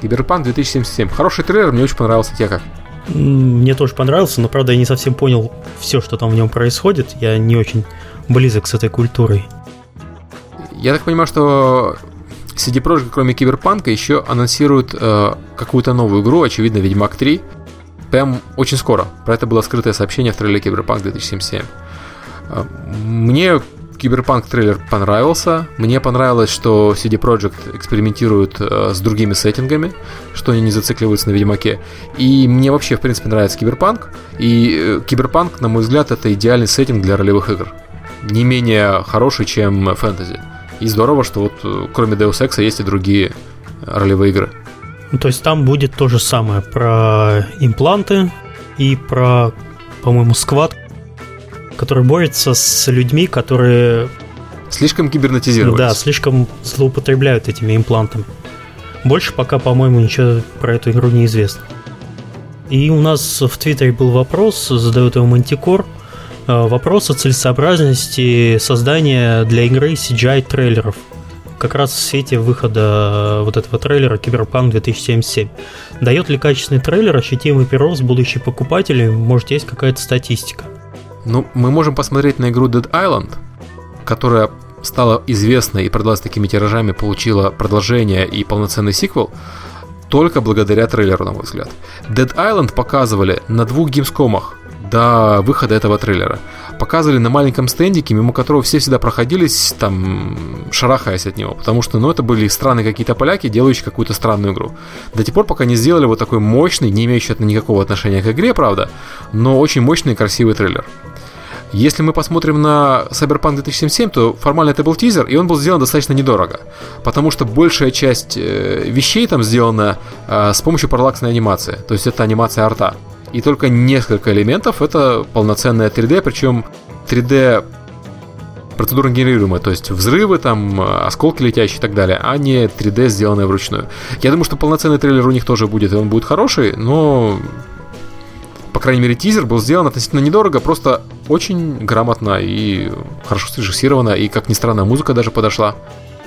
Киберпанк 2077. Хороший трейлер, мне очень понравился. Тебе как? Мне тоже понравился, но, правда, я не совсем понял все, что там в нем происходит. Я не очень близок с этой культурой. Я так понимаю, что CD Projekt, кроме Киберпанка, еще анонсируют э, какую-то новую игру, очевидно, Ведьмак 3 прям очень скоро. Про это было скрытое сообщение в трейлере Киберпанк 2077. А, мне Киберпанк трейлер понравился. Мне понравилось, что CD Projekt экспериментирует э, с другими сеттингами, что они не зацикливаются на Ведьмаке. И мне вообще, в принципе, нравится Киберпанк. И э, Киберпанк, на мой взгляд, это идеальный сеттинг для ролевых игр. Не менее хороший, чем фэнтези. И здорово, что вот э, кроме Deus Ex есть и другие ролевые игры. Ну, то есть там будет то же самое про импланты и про, по-моему, сквад, который борется с людьми, которые Слишком кибернетизировались. Да, слишком злоупотребляют этими имплантами. Больше пока, по-моему, ничего про эту игру не известно. И у нас в Твиттере был вопрос, задает его Мантикор. Э, вопрос о целесообразности создания для игры CGI-трейлеров. Как раз в свете выхода вот этого трейлера Киберпанк 2077. Дает ли качественный трейлер ощутимый прирост будущих покупателей? Может, есть какая-то статистика? Ну, мы можем посмотреть на игру Dead Island, которая стала известной и продалась такими тиражами, получила продолжение и полноценный сиквел, только благодаря трейлеру, на мой взгляд. Dead Island показывали на двух геймскомах до выхода этого трейлера. Показывали на маленьком стендике, мимо которого все всегда проходились, там, шарахаясь от него. Потому что, ну, это были странные какие-то поляки, делающие какую-то странную игру. До тех пор, пока не сделали вот такой мощный, не имеющий никакого отношения к игре, правда, но очень мощный и красивый трейлер. Если мы посмотрим на Cyberpunk 2077, то формально это был тизер, и он был сделан достаточно недорого. Потому что большая часть э, вещей там сделана э, с помощью параллаксной анимации. То есть это анимация арта. И только несколько элементов это полноценная 3D, причем 3D процедурно генерируемая, то есть взрывы, там, осколки летящие и так далее, а не 3D, сделанное вручную. Я думаю, что полноценный трейлер у них тоже будет, и он будет хороший, но по крайней мере, тизер был сделан относительно недорого, просто очень грамотно и хорошо срежиссировано, и, как ни странно, музыка даже подошла.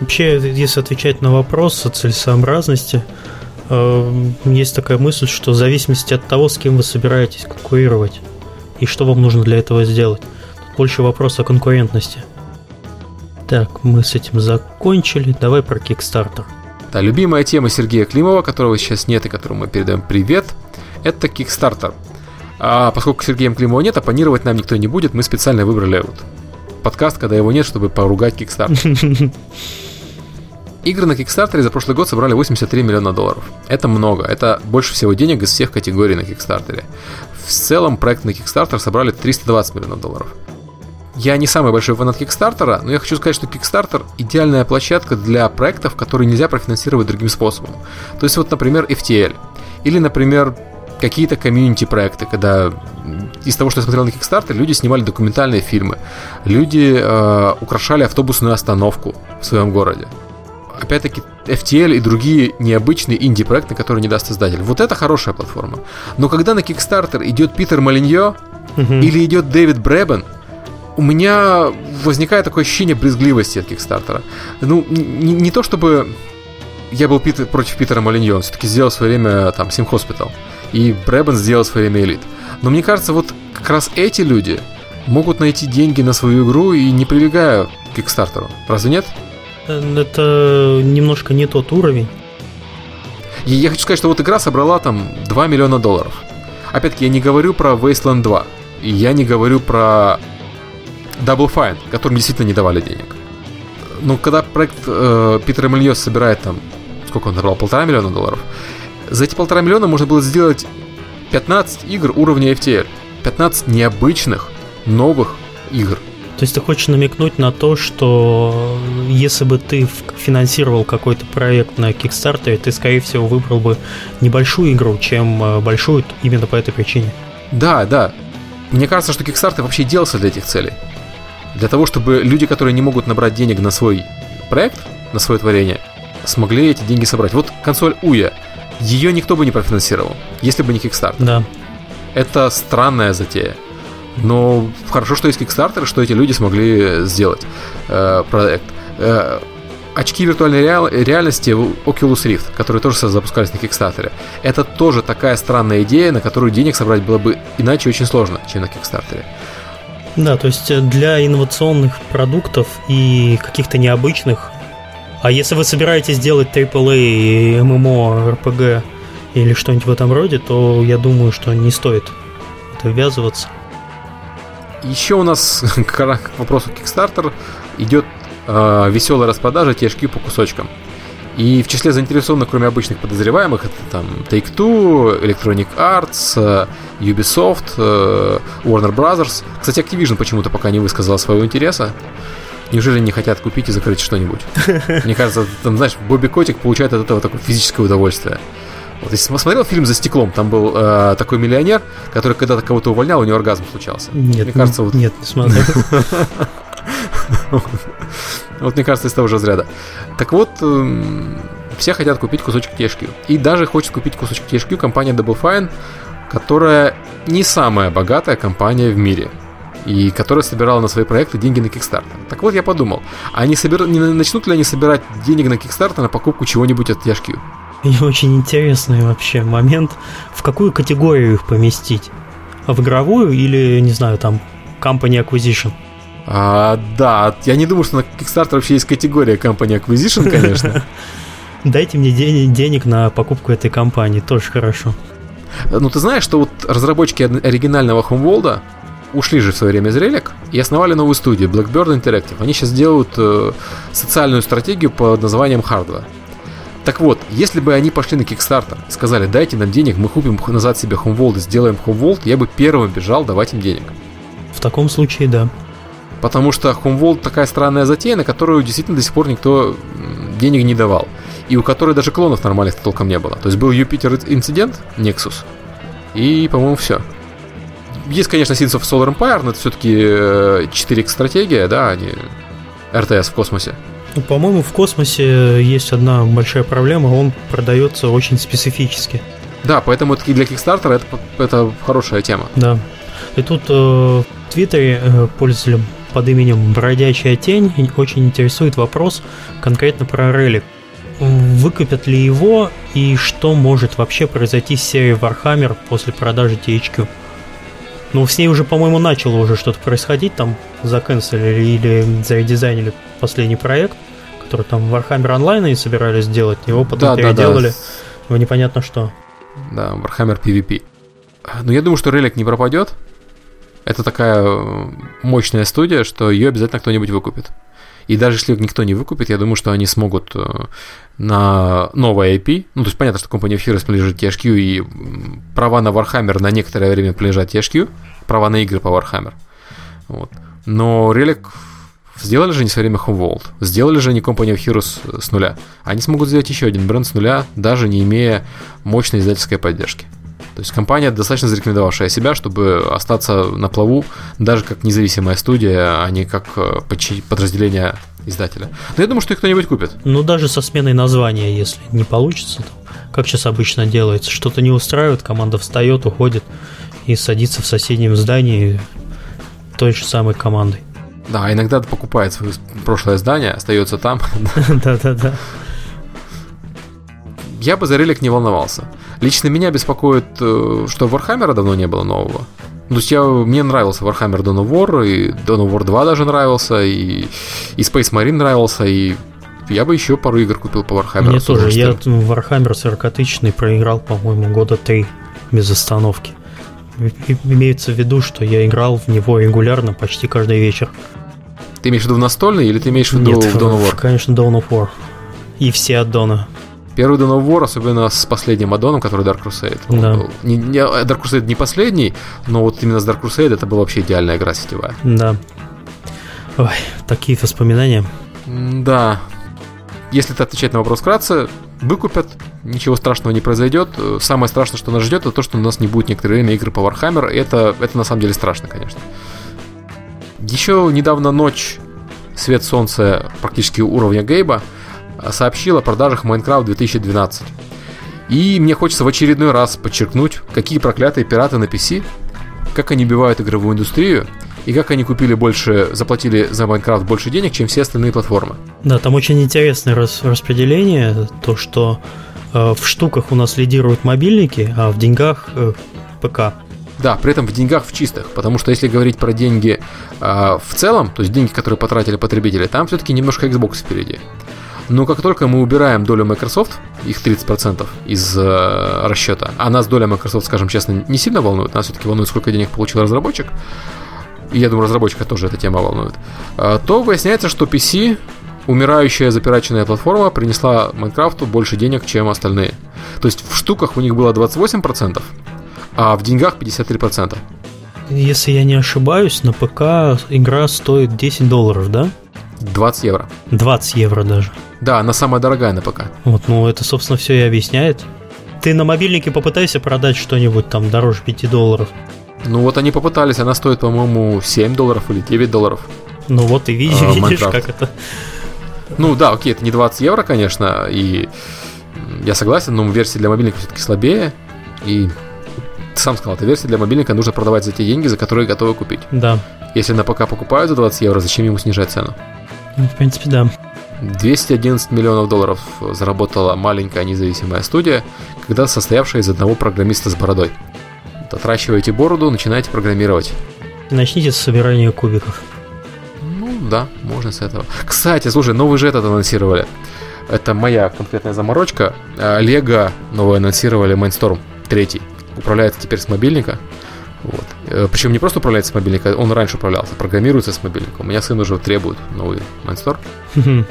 Вообще, если отвечать на вопрос о целесообразности, э, есть такая мысль, что в зависимости от того, с кем вы собираетесь конкурировать и что вам нужно для этого сделать, тут больше вопрос о конкурентности. Так, мы с этим закончили. Давай про Kickstarter. Да, любимая тема Сергея Климова, которого сейчас нет и которому мы передаем привет, это Kickstarter. А поскольку Сергеем Климова нет, оппонировать нам никто не будет, мы специально выбрали вот подкаст, когда его нет, чтобы поругать Kickstarter. Игры на Кикстартере за прошлый год собрали 83 миллиона долларов. Это много, это больше всего денег из всех категорий на Кикстартере. В целом проект на Кикстартер собрали 320 миллионов долларов. Я не самый большой фанат Кикстартера, но я хочу сказать, что Kickstarter идеальная площадка для проектов, которые нельзя профинансировать другим способом. То есть вот, например, FTL. Или, например, какие-то комьюнити проекты, когда из того, что я смотрел на Kickstarter, люди снимали документальные фильмы, люди э, украшали автобусную остановку в своем городе. Опять-таки, FTL и другие необычные инди-проекты, которые не даст издатель. Вот это хорошая платформа. Но когда на Kickstarter идет Питер Молиньё угу. или идет Дэвид Брэбен, у меня возникает такое ощущение брезгливости от Kickstarter'а. Ну, не, не то чтобы я был Питер, против Питера Молиньё, он все-таки сделал в свое время там Theme Hospital и Брэбен сделал время Elite. Но мне кажется, вот как раз эти люди могут найти деньги на свою игру и не прибегая к Kickstarter'у. Разве нет? Это немножко не тот уровень. И я хочу сказать, что вот игра собрала там 2 миллиона долларов. Опять-таки, я не говорю про Wasteland 2. И я не говорю про Double Fine, которым действительно не давали денег. Но когда проект э, Питера Мельос собирает там, сколько он набрал, полтора миллиона долларов, за эти полтора миллиона можно было сделать 15 игр уровня FTL. 15 необычных, новых игр. То есть ты хочешь намекнуть на то, что если бы ты финансировал какой-то проект на Kickstarter, ты, скорее всего, выбрал бы небольшую игру, чем э, большую именно по этой причине. Да, да. Мне кажется, что Kickstarter вообще делался для этих целей. Для того, чтобы люди, которые не могут набрать денег на свой проект, на свое творение, смогли эти деньги собрать. Вот консоль Уя ее никто бы не профинансировал, если бы не Kickstarter. Да. Это странная затея. Но хорошо, что есть Kickstarter, что эти люди смогли сделать э, проект. Э, очки виртуальной реал- реальности Oculus Rift, которые тоже запускались на Kickstarter. Это тоже такая странная идея, на которую денег собрать было бы иначе очень сложно, чем на Kickstarter. Да, то есть для инновационных продуктов и каких-то необычных а если вы собираетесь делать AAA, MMO, RPG или что-нибудь в этом роде, то я думаю, что не стоит это ввязываться. Еще у нас к вопросу Kickstarter идет э, веселая распродажа тяжки по кусочкам. И в числе заинтересованных, кроме обычных подозреваемых, это там Take-Two, Electronic Arts, э, Ubisoft, э, Warner Brothers. Кстати, Activision почему-то пока не высказала своего интереса. Неужели не хотят купить и закрыть что-нибудь? Мне кажется, там, знаешь, Бобби Котик получает от этого такое физическое удовольствие. Вот если смотрел фильм «За стеклом», там был э, такой миллионер, который когда-то кого-то увольнял, у него оргазм случался. Нет, Мне кажется, вот... нет, не смотрел. Вот мне кажется, из того же разряда. Так вот, эм, все хотят купить кусочек THQ. И даже хочет купить кусочек THQ компания Double Fine, которая не самая богатая компания в мире и которая собирала на свои проекты деньги на Kickstarter. Так вот, я подумал, а не, собер... не начнут ли они собирать денег на Kickstarter на покупку чего-нибудь от THQ? И очень интересный вообще момент, в какую категорию их поместить? В игровую или, не знаю, там, Company Acquisition? А, да, я не думаю, что на Kickstarter вообще есть категория Company Acquisition, конечно. Дайте мне денег на покупку этой компании, тоже хорошо. Ну, ты знаешь, что вот разработчики оригинального Homeworld ушли же в свое время из Relic и основали новую студию, Blackbird Interactive. Они сейчас делают э, социальную стратегию под названием Hardware. Так вот, если бы они пошли на Kickstarter и сказали, дайте нам денег, мы купим назад себе Homeworld и сделаем Homeworld, я бы первым бежал давать им денег. В таком случае, да. Потому что Homeworld такая странная затея, на которую действительно до сих пор никто денег не давал. И у которой даже клонов нормальных толком не было. То есть был Юпитер инцидент, Nexus, и, по-моему, все. Есть, конечно, Seeds of Solar Empire, но это все-таки 4X стратегия, да, а не РТС в космосе. Ну, по-моему, в космосе есть одна большая проблема, он продается очень специфически. Да, поэтому для Kickstarter это, это хорошая тема. Да. И тут э, в Твиттере э, пользователям под именем Бродячая тень очень интересует вопрос конкретно про релик. Выкупят ли его и что может вообще произойти с серией Warhammer после продажи THQ? Ну, с ней уже, по-моему, начало уже что-то происходить, там заканцелили или заредизайнили последний проект, который там Warhammer Online и собирались сделать, его потом да, переделали да, да. в непонятно что. Да, Warhammer PvP. Но ну, я думаю, что релик не пропадет. Это такая э, мощная студия, что ее обязательно кто-нибудь выкупит. И даже если никто не выкупит, я думаю, что они смогут э, на новое IP, ну, то есть понятно, что компания of Heroes принадлежит THQ, и права на Warhammer на некоторое время принадлежат THQ, права на игры по Warhammer. Вот. Но Relic сделали же не в свое время Homeworld, сделали же не Company of Heroes с нуля. Они смогут сделать еще один бренд с нуля, даже не имея мощной издательской поддержки. То есть компания достаточно зарекомендовавшая себя, чтобы остаться на плаву даже как независимая студия, а не как э, подразделение издателя. Но я думаю, что их кто-нибудь купит. Ну, даже со сменой названия, если не получится, то как сейчас обычно делается, что-то не устраивает, команда встает, уходит и садится в соседнем здании той же самой командой. Да, иногда покупает свое прошлое здание, остается там. Да-да-да. Я бы за релик не волновался. Лично меня беспокоит, э, что Warhammer давно не было нового. То есть я, мне нравился Warhammer Dawn of War, и Dawn of War 2 даже нравился, и, и Space Marine нравился, и я бы еще пару игр купил по Warhammer. Мне тоже, я Warhammer 40 проиграл, по-моему, года 3 без остановки. Имеется в виду, что я играл в него регулярно почти каждый вечер. Ты имеешь в виду в настольный или ты имеешь в виду Нет, в Dawn of War? конечно, Dawn of War. И все аддоны. Первый Dawn of War, особенно с последним аддоном, который Dark Crusade. Да. Был. Не, не, Dark Crusade не последний, но вот именно с Dark Crusade это была вообще идеальная игра сетевая. Да. Ой, такие воспоминания. Да. Если ты отвечать на вопрос вкратце, выкупят, ничего страшного не произойдет. Самое страшное, что нас ждет, это то, что у нас не будет некоторое время игры по Warhammer. Это, это на самом деле страшно, конечно. Еще недавно ночь, свет солнца практически уровня Гейба – сообщил о продажах Minecraft 2012. И мне хочется в очередной раз подчеркнуть, какие проклятые пираты на PC, как они убивают игровую индустрию, и как они купили больше, заплатили за Майнкрафт больше денег, чем все остальные платформы. Да, там очень интересное рас распределение, то, что э, в штуках у нас лидируют мобильники, а в деньгах э, ПК. Да, при этом в деньгах в чистых, потому что если говорить про деньги э, в целом, то есть деньги, которые потратили потребители, там все-таки немножко Xbox впереди. Но как только мы убираем долю Microsoft, их 30% из э, расчета, а нас доля Microsoft, скажем честно, не сильно волнует, нас все-таки волнует, сколько денег получил разработчик, и я думаю, разработчика тоже эта тема волнует, э, то выясняется, что PC, умирающая запираченная платформа, принесла Майнкрафту больше денег, чем остальные. То есть в штуках у них было 28%, а в деньгах 53%. Если я не ошибаюсь, на ПК игра стоит 10 долларов, да? 20 евро. 20 евро даже. Да, она самая дорогая на ПК. Вот, ну это, собственно, все и объясняет. Ты на мобильнике попытайся продать что-нибудь там дороже 5 долларов. Ну вот они попытались, она стоит, по-моему, 7 долларов или 9 долларов. Ну вот и видишь, а, видишь как это Ну да, окей, это не 20 евро, конечно, и я согласен, но версия для мобильника все-таки слабее, и ты сам сказал, эта версия для мобильника нужно продавать за те деньги, за которые готовы купить. Да. Если на ПК покупают за 20 евро, зачем ему снижать цену? Ну, в принципе, да. 211 миллионов долларов заработала маленькая независимая студия, когда состоявшая из одного программиста с бородой. Отращиваете бороду, начинаете программировать. Начните с собирания кубиков. Ну да, можно с этого. Кстати, слушай, новый же этот анонсировали. Это моя конкретная заморочка. Лего новый анонсировали Mindstorm 3. Управляется теперь с мобильника. Вот. Э, Причем не просто управляется с мобильника, он раньше управлялся, программируется с мобильника. У меня сын уже требует новый Mindstorm.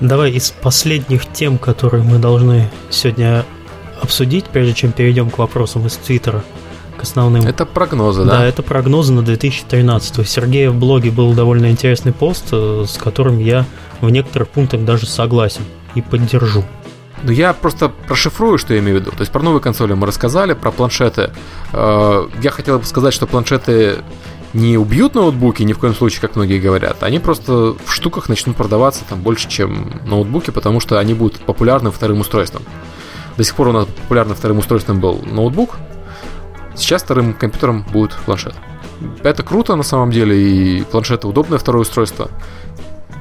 Давай из последних тем, которые мы должны сегодня обсудить, прежде чем перейдем к вопросам из Твиттера, к основным. Это прогнозы, да? Да, это прогнозы на 2013. У Сергея в блоге был довольно интересный пост, э, с которым я в некоторых пунктах даже согласен и поддержу. Ну, я просто прошифрую, что я имею в виду. То есть про новые консоли мы рассказали, про планшеты. Э, я хотел бы сказать, что планшеты не убьют ноутбуки, ни в коем случае, как многие говорят. Они просто в штуках начнут продаваться там больше, чем ноутбуки, потому что они будут популярным вторым устройством. До сих пор у нас популярным вторым устройством был ноутбук, сейчас вторым компьютером будет планшет. Это круто на самом деле, и планшеты удобное второе устройство.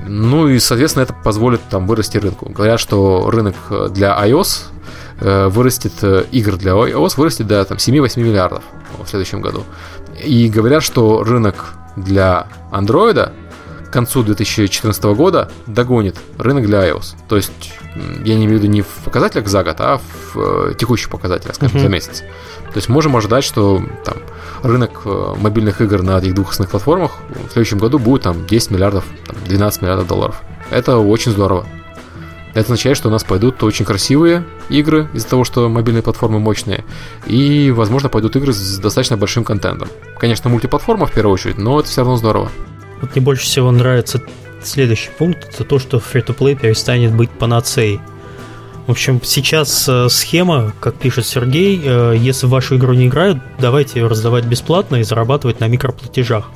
Ну и, соответственно, это позволит там вырасти рынку. Говорят, что рынок для iOS э, вырастет, э, игр для iOS вырастет до там, 7-8 миллиардов в следующем году. И говорят, что рынок для Android к концу 2014 года догонит рынок для iOS. То есть я не имею в виду не в показателях за год, а в э, текущих показателях, скажем, uh-huh. за месяц. То есть можем ожидать, что там рынок э, мобильных игр на этих двух основных платформах в следующем году будет там 10 миллиардов, там, 12 миллиардов долларов. Это очень здорово. Это означает, что у нас пойдут очень красивые игры из-за того, что мобильные платформы мощные. И, возможно, пойдут игры с достаточно большим контентом. Конечно, мультиплатформа в первую очередь, но это все равно здорово. Вот мне больше всего нравится следующий пункт, это то, что Free-to-Play перестанет быть панацеей. В общем, сейчас э, схема, как пишет Сергей, э, если в вашу игру не играют, давайте ее раздавать бесплатно и зарабатывать на микроплатежах.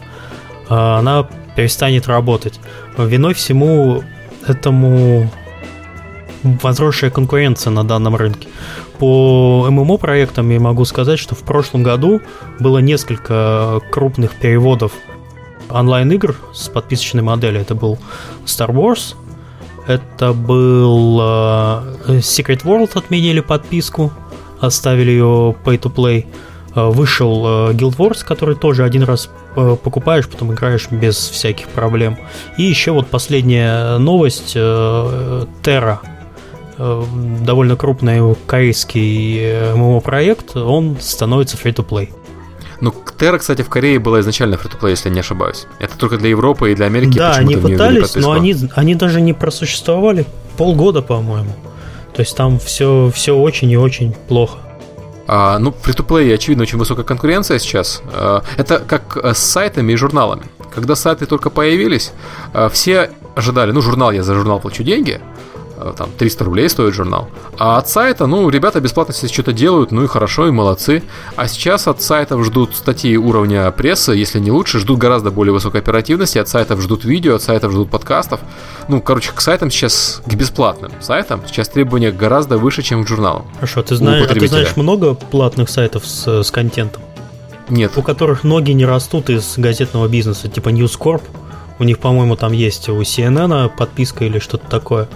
Э, она перестанет работать. Виной всему этому возросшая конкуренция на данном рынке. По ММО проектам я могу сказать, что в прошлом году было несколько крупных переводов онлайн-игр с подписочной моделью. Это был Star Wars, это был uh, Secret World, отменили подписку, оставили ее pay-to-play. Uh, вышел uh, Guild Wars, который тоже один раз покупаешь, потом играешь без всяких проблем. И еще вот последняя новость Terra, довольно крупный корейский ММО-проект, он становится free-to-play. Ну, Terra, кстати, в Корее была изначально то если я не ошибаюсь. Это только для Европы и для Америки. Да, они пытались, но они, они даже не просуществовали полгода, по-моему. То есть там все, все очень и очень плохо. А, ну, то очевидно, очень высокая конкуренция сейчас. А, это как с сайтами и журналами. Когда сайты только появились, все ожидали, ну, журнал, я за журнал плачу деньги, Э, там 300 рублей стоит журнал. А от сайта, ну, ребята бесплатно себе что-то делают, ну и хорошо, и молодцы. А сейчас от сайтов ждут статьи уровня прессы, если не лучше, ждут гораздо более высокой оперативности, от сайтов ждут видео, от сайтов ждут подкастов. Ну, короче, к сайтам сейчас, к бесплатным сайтам, сейчас требования гораздо выше, чем к журналам. Хорошо, ты знаешь, а ты знаешь много платных сайтов с, с контентом? Нет. У которых ноги не растут из газетного бизнеса, типа News Corp. У них, по-моему, там есть у CNN подписка или что-то такое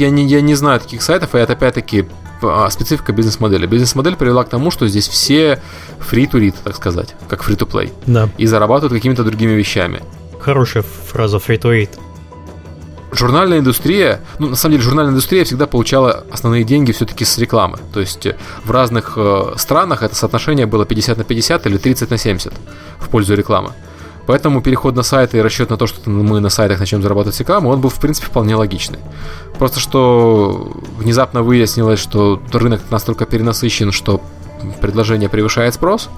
я не, я не знаю таких сайтов, и это опять-таки а, специфика бизнес-модели. Бизнес-модель привела к тому, что здесь все free to read, так сказать, как free to play. Да. И зарабатывают какими-то другими вещами. Хорошая фраза free to read. Журнальная индустрия, ну, на самом деле, журнальная индустрия всегда получала основные деньги все-таки с рекламы. То есть э, в разных э, странах это соотношение было 50 на 50 или 30 на 70 в пользу рекламы. Поэтому переход на сайты и расчет на то, что мы на сайтах начнем зарабатывать рекламу, он был, в принципе, вполне логичный. Просто что внезапно выяснилось, что рынок настолько перенасыщен, что предложение превышает спрос,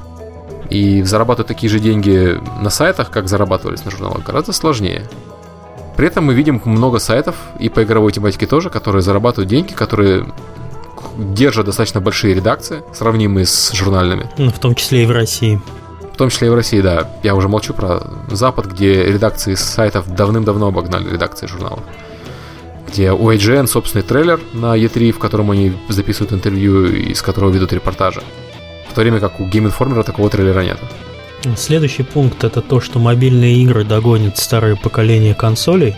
и зарабатывать такие же деньги на сайтах, как зарабатывались на журналах, гораздо сложнее. При этом мы видим много сайтов, и по игровой тематике тоже, которые зарабатывают деньги, которые держат достаточно большие редакции, сравнимые с журнальными. Ну, в том числе и в России. В том числе и в России, да. Я уже молчу про Запад, где редакции сайтов давным-давно обогнали редакции журналов. где у IGN собственный трейлер на E3, в котором они записывают интервью, из которого ведут репортажи. В то время как у Game Informer такого трейлера нет. Следующий пункт это то, что мобильные игры догонят старое поколение консолей.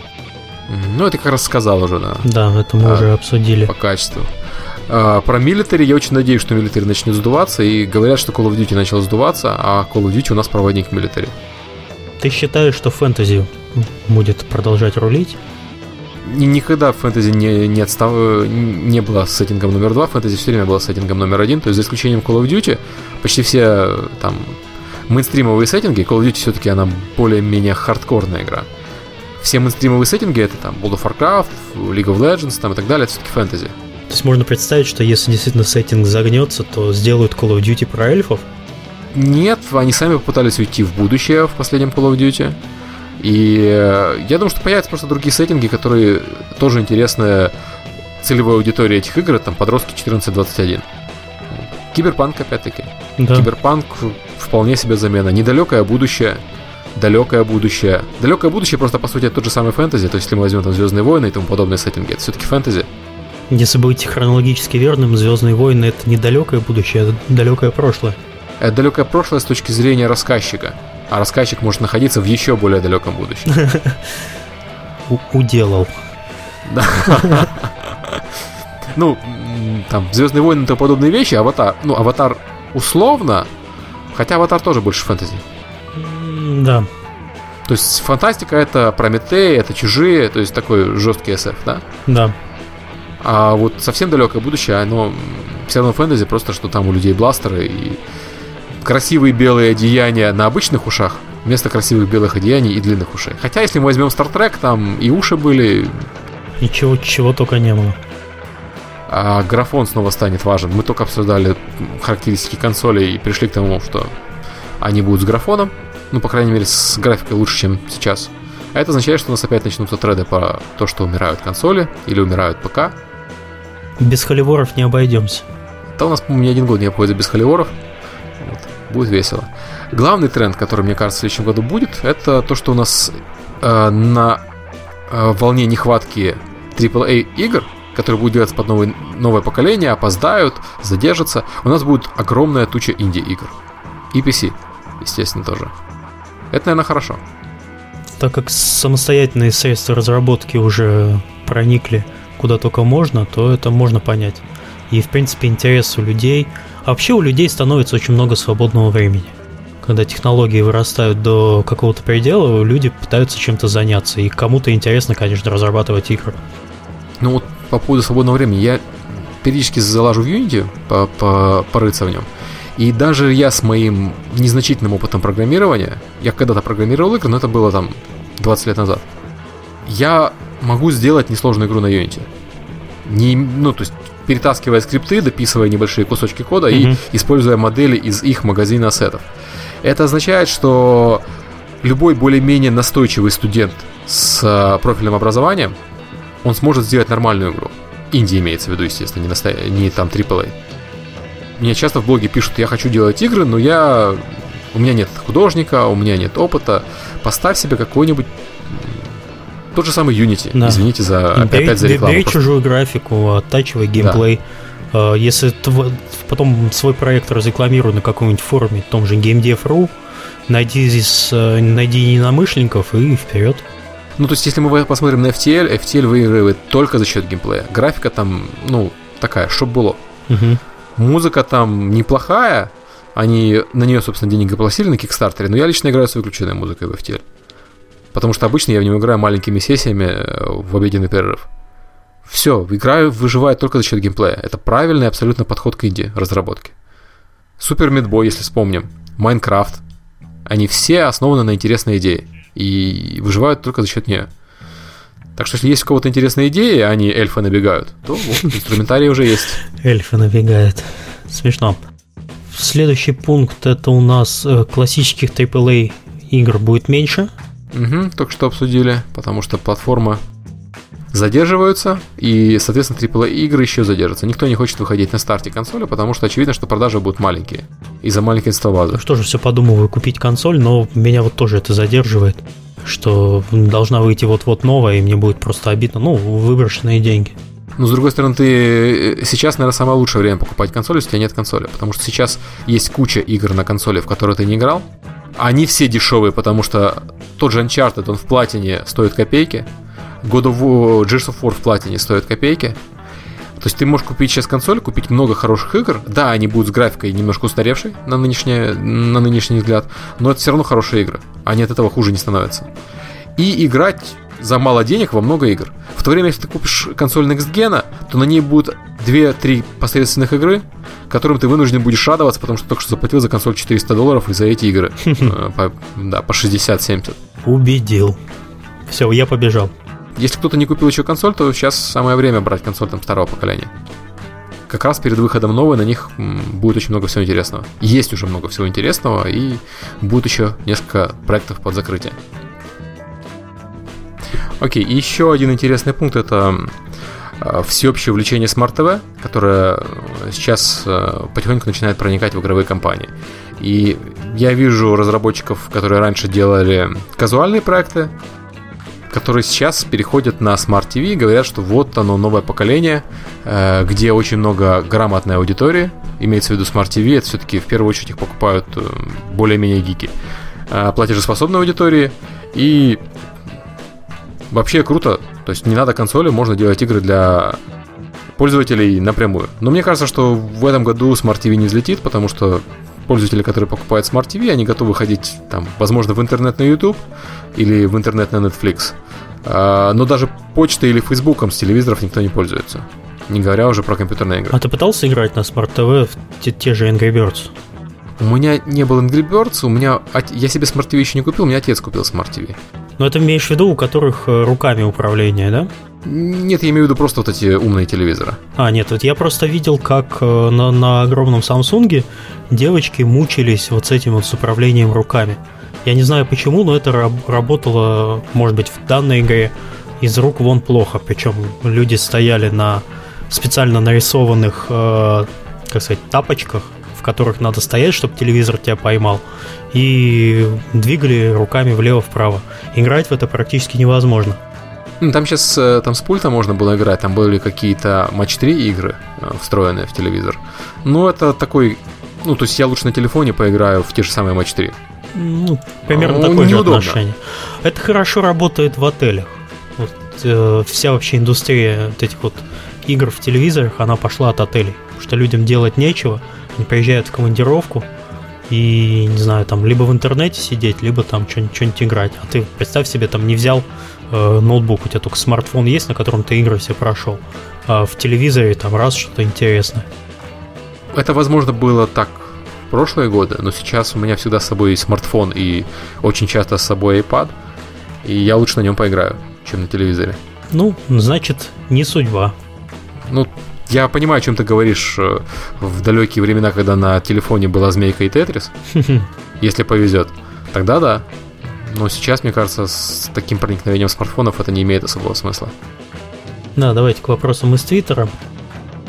Ну, это как раз сказал уже, да. Да, это мы а, уже обсудили. По качеству. А, про Military я очень надеюсь, что Military начнет сдуваться, и говорят, что Call of Duty начал сдуваться, а Call of Duty у нас проводник Military. Ты считаешь, что фэнтези будет продолжать рулить? никогда фэнтези не, не, отстав... не было сеттингом номер два, фэнтези все время было сеттингом номер один, то есть за исключением Call of Duty, почти все там мейнстримовые сеттинги, Call of Duty все-таки она более-менее хардкорная игра. Все мейнстримовые сеттинги это там World of Warcraft, League of Legends там и так далее, это все-таки фэнтези. То есть можно представить, что если действительно сеттинг загнется, то сделают Call of Duty про эльфов? Нет, они сами попытались уйти в будущее в последнем Call of Duty. И э, я думаю, что появятся просто другие сеттинги, которые тоже интересны целевой аудитории этих игр, там подростки 14-21. Киберпанк, опять-таки. Да. Киберпанк вполне себе замена. Недалекое будущее. Далекое будущее. Далекое будущее просто, по сути, это тот же самый фэнтези. То есть, если мы возьмем там Звездные войны и тому подобные сеттинги, это все-таки фэнтези. Если быть хронологически верным, Звездные войны это недалекое будущее, это далекое прошлое. Это далекое прошлое с точки зрения рассказчика а рассказчик может находиться в еще более далеком будущем. Уделал. Да. Ну, там, Звездные войны и подобные вещи, аватар. Ну, аватар условно, хотя аватар тоже больше фэнтези. Да. То есть фантастика это Прометей, это чужие, то есть такой жесткий SF, да? Да. А вот совсем далекое будущее, оно все равно фэнтези, просто что там у людей бластеры и красивые белые одеяния на обычных ушах вместо красивых белых одеяний и длинных ушей. Хотя, если мы возьмем Trek, там и уши были... Ничего, чего только не было. А графон снова станет важен. Мы только обсуждали характеристики консолей и пришли к тому, что они будут с графоном. Ну, по крайней мере, с графикой лучше, чем сейчас. А это означает, что у нас опять начнутся треды по то, что умирают консоли или умирают ПК. Без холиворов не обойдемся. Да у нас, по-моему, ни один год не обходится без холиворов будет весело. Главный тренд, который, мне кажется, в следующем году будет, это то, что у нас э, на э, волне нехватки AAA игр, которые будут делаться под новый, новое поколение, опоздают, задержатся, у нас будет огромная туча инди-игр. И PC, естественно, тоже. Это, наверное, хорошо. Так как самостоятельные средства разработки уже проникли куда только можно, то это можно понять. И, в принципе, интерес у людей – а вообще у людей становится очень много свободного времени. Когда технологии вырастают до какого-то предела, люди пытаются чем-то заняться. И кому-то интересно, конечно, разрабатывать игры. Ну вот по поводу свободного времени. Я периодически залажу в Unity, по -по порыться в нем. И даже я с моим незначительным опытом программирования, я когда-то программировал игры, но это было там 20 лет назад, я могу сделать несложную игру на Unity. Не, ну, то есть перетаскивая скрипты, дописывая небольшие кусочки кода mm-hmm. и используя модели из их магазина ассетов. Это означает, что любой более-менее настойчивый студент с э, профильным образованием, он сможет сделать нормальную игру. Инди имеется в виду, естественно, не, насто... не там AAA. Мне часто в блоге пишут, я хочу делать игры, но я... У меня нет художника, у меня нет опыта. Поставь себе какой-нибудь тот же самый Unity. Да. Извините за бери, опять за рекламу. Бери чужую графику, оттачивай геймплей. Да. Если тв... потом свой проект разрекламируй на каком-нибудь форуме, в том же GameDev.ru, найди здесь э, найди единомышленников и вперед. Ну, то есть, если мы посмотрим на FTL, FTL выигрывает только за счет геймплея. Графика там, ну, такая, чтоб было. Угу. Музыка там неплохая, они на нее, собственно, денег оплатили на Кикстартере, но я лично играю с выключенной музыкой в FTL. Потому что обычно я в нем играю маленькими сессиями э, в обеденный перерыв. Все, играю, выживает только за счет геймплея. Это правильный абсолютно подход к инди разработке. Супер Мидбой, если вспомним, Майнкрафт. Они все основаны на интересной идее. И выживают только за счет нее. Так что если есть у кого-то интересные идеи, а они эльфы набегают, то вот, инструментарий уже есть. Эльфы набегают. Смешно. Следующий пункт это у нас э, классических AAA игр будет меньше. Угу, только что обсудили, потому что платформа задерживаются, и, соответственно, AAA игры еще задержатся. Никто не хочет выходить на старте консоли, потому что очевидно, что продажи будут маленькие из-за маленькой инсталлбазы. Ну что же, все подумываю купить консоль, но меня вот тоже это задерживает. что должна выйти вот-вот новая, и мне будет просто обидно. Ну, выброшенные деньги. Но, с другой стороны, ты э, сейчас, наверное, самое лучшее время покупать консоль, если у тебя нет консоли. Потому что сейчас есть куча игр на консоли, в которые ты не играл. Они все дешевые, потому что тот же Uncharted, он в платине стоит копейки. God of War, Gears of War в платине стоит копейки. То есть ты можешь купить сейчас консоль, купить много хороших игр. Да, они будут с графикой немножко устаревшей на нынешний, на нынешний взгляд, но это все равно хорошие игры. Они от этого хуже не становятся. И играть за мало денег во много игр. В то время, если ты купишь консоль Next Gen, то на ней будут 2-3 посредственных игры, которым ты вынужден будешь радоваться, потому что только что заплатил за консоль 400 долларов и за эти игры. Э, по, да, по 60-70. Убедил. Все, я побежал. Если кто-то не купил еще консоль, то сейчас самое время брать консоль там второго поколения. Как раз перед выходом новой на них будет очень много всего интересного. Есть уже много всего интересного, и будет еще несколько проектов под закрытие. Окей, и еще один интересный пункт это э, всеобщее увлечение TV, которое сейчас э, потихоньку начинает проникать в игровые компании. И я вижу разработчиков, которые раньше делали казуальные проекты, которые сейчас переходят на Smart TV и говорят, что вот оно новое поколение, э, где очень много грамотной аудитории, имеется в виду Smart TV, это все-таки в первую очередь их покупают более-менее гики, платежеспособной аудитории, и вообще круто. То есть не надо консоли, можно делать игры для пользователей напрямую. Но мне кажется, что в этом году Smart TV не взлетит, потому что пользователи, которые покупают Smart TV, они готовы ходить там, возможно, в интернет на YouTube или в интернет на Netflix. А, но даже почтой или Фейсбуком с телевизоров никто не пользуется. Не говоря уже про компьютерные игры. А ты пытался играть на Smart TV в те, те же Angry Birds? У меня не был Angry Birds, у меня... Я себе Smart TV еще не купил, у меня отец купил Smart TV. Но это имеешь в виду, у которых э, руками управление, да? Нет, я имею в виду просто вот эти умные телевизоры. А, нет, вот я просто видел, как э, на, на огромном Самсунге девочки мучились вот с этим вот с управлением руками. Я не знаю почему, но это раб- работало, может быть, в данной игре из рук вон плохо. Причем люди стояли на специально нарисованных, э, как сказать, тапочках, которых надо стоять, чтобы телевизор тебя поймал и двигали руками влево-вправо. Играть в это практически невозможно. Ну, там сейчас э, там с пульта можно было играть, там были какие-то матч 3 игры, э, встроенные в телевизор. Но это такой, ну, то есть я лучше на телефоне поиграю в те же самые матч 3. Ну, примерно ну, такое же отношение. Это хорошо работает в отелях. Вот, э, вся вообще индустрия вот этих вот игр в телевизорах, она пошла от отелей. Потому что людям делать нечего, они приезжают в командировку, и, не знаю, там либо в интернете сидеть, либо там что-нибудь играть. А ты представь себе, там не взял э, ноутбук, у тебя только смартфон есть, на котором ты игры все прошел. А в телевизоре там раз что-то интересное. Это, возможно, было так в прошлые годы, но сейчас у меня всегда с собой смартфон и очень часто с собой iPad, и я лучше на нем поиграю, чем на телевизоре. Ну, значит, не судьба. Ну, я понимаю, о чем ты говоришь э, в далекие времена, когда на телефоне была змейка и тетрис. Если повезет. Тогда да. Но сейчас, мне кажется, с таким проникновением смартфонов это не имеет особого смысла. Да, давайте к вопросам из Твиттера.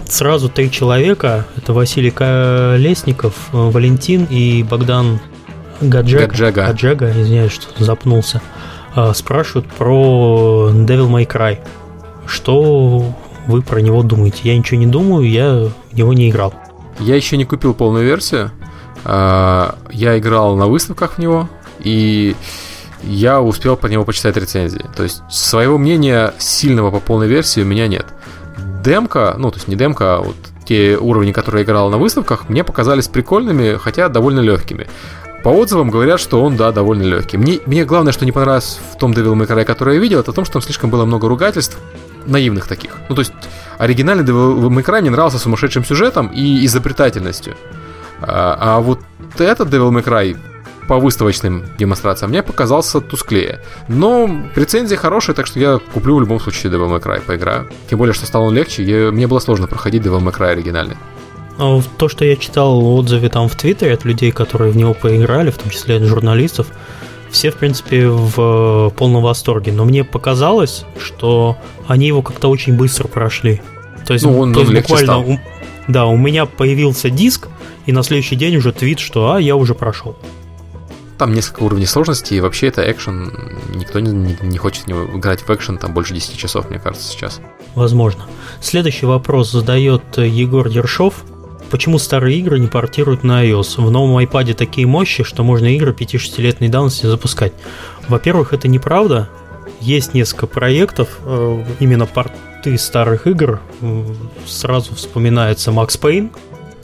Сразу три человека. Это Василий Колесников, э, Валентин и Богдан Гаджага. Гаджага. Гаджага, извиняюсь, что запнулся. А, спрашивают про Devil May Cry. Что вы про него думаете. Я ничего не думаю, я в него не играл. Я еще не купил полную версию. А, я играл на выставках в него, и я успел по нему почитать рецензии. То есть своего мнения сильного по полной версии у меня нет. Демка, ну то есть не демка, а вот те уровни, которые я играл на выставках, мне показались прикольными, хотя довольно легкими. По отзывам говорят, что он, да, довольно легкий. Мне, мне главное, что не понравилось в том Devil May Cry, который я видел, это то, что там слишком было много ругательств, наивных таких. Ну, то есть, оригинальный Devil May Cry мне нравился сумасшедшим сюжетом и изобретательностью. А, а вот этот Devil May Cry по выставочным демонстрациям мне показался тусклее. Но рецензии хорошие, так что я куплю в любом случае Devil May Cry, поиграю. Тем более, что стал он легче, и мне было сложно проходить Devil May Cry оригинальный. А то, что я читал отзывы там в Твиттере от людей, которые в него поиграли, в том числе от журналистов, все, в принципе, в полном восторге. Но мне показалось, что они его как-то очень быстро прошли. То есть, ну, он, то есть буквально, у, да, у меня появился диск, и на следующий день уже твит, что а, я уже прошел. там несколько уровней сложности, и вообще это экшен. Никто не, не, не хочет в него играть в экшен там больше 10 часов, мне кажется, сейчас. Возможно. Следующий вопрос задает Егор Ершов. Почему старые игры не портируют на iOS? В новом iPad такие мощи, что можно игры 5-6-летней давности запускать. Во-первых, это неправда. Есть несколько проектов, э, именно порты старых игр. Сразу вспоминается Max Payne.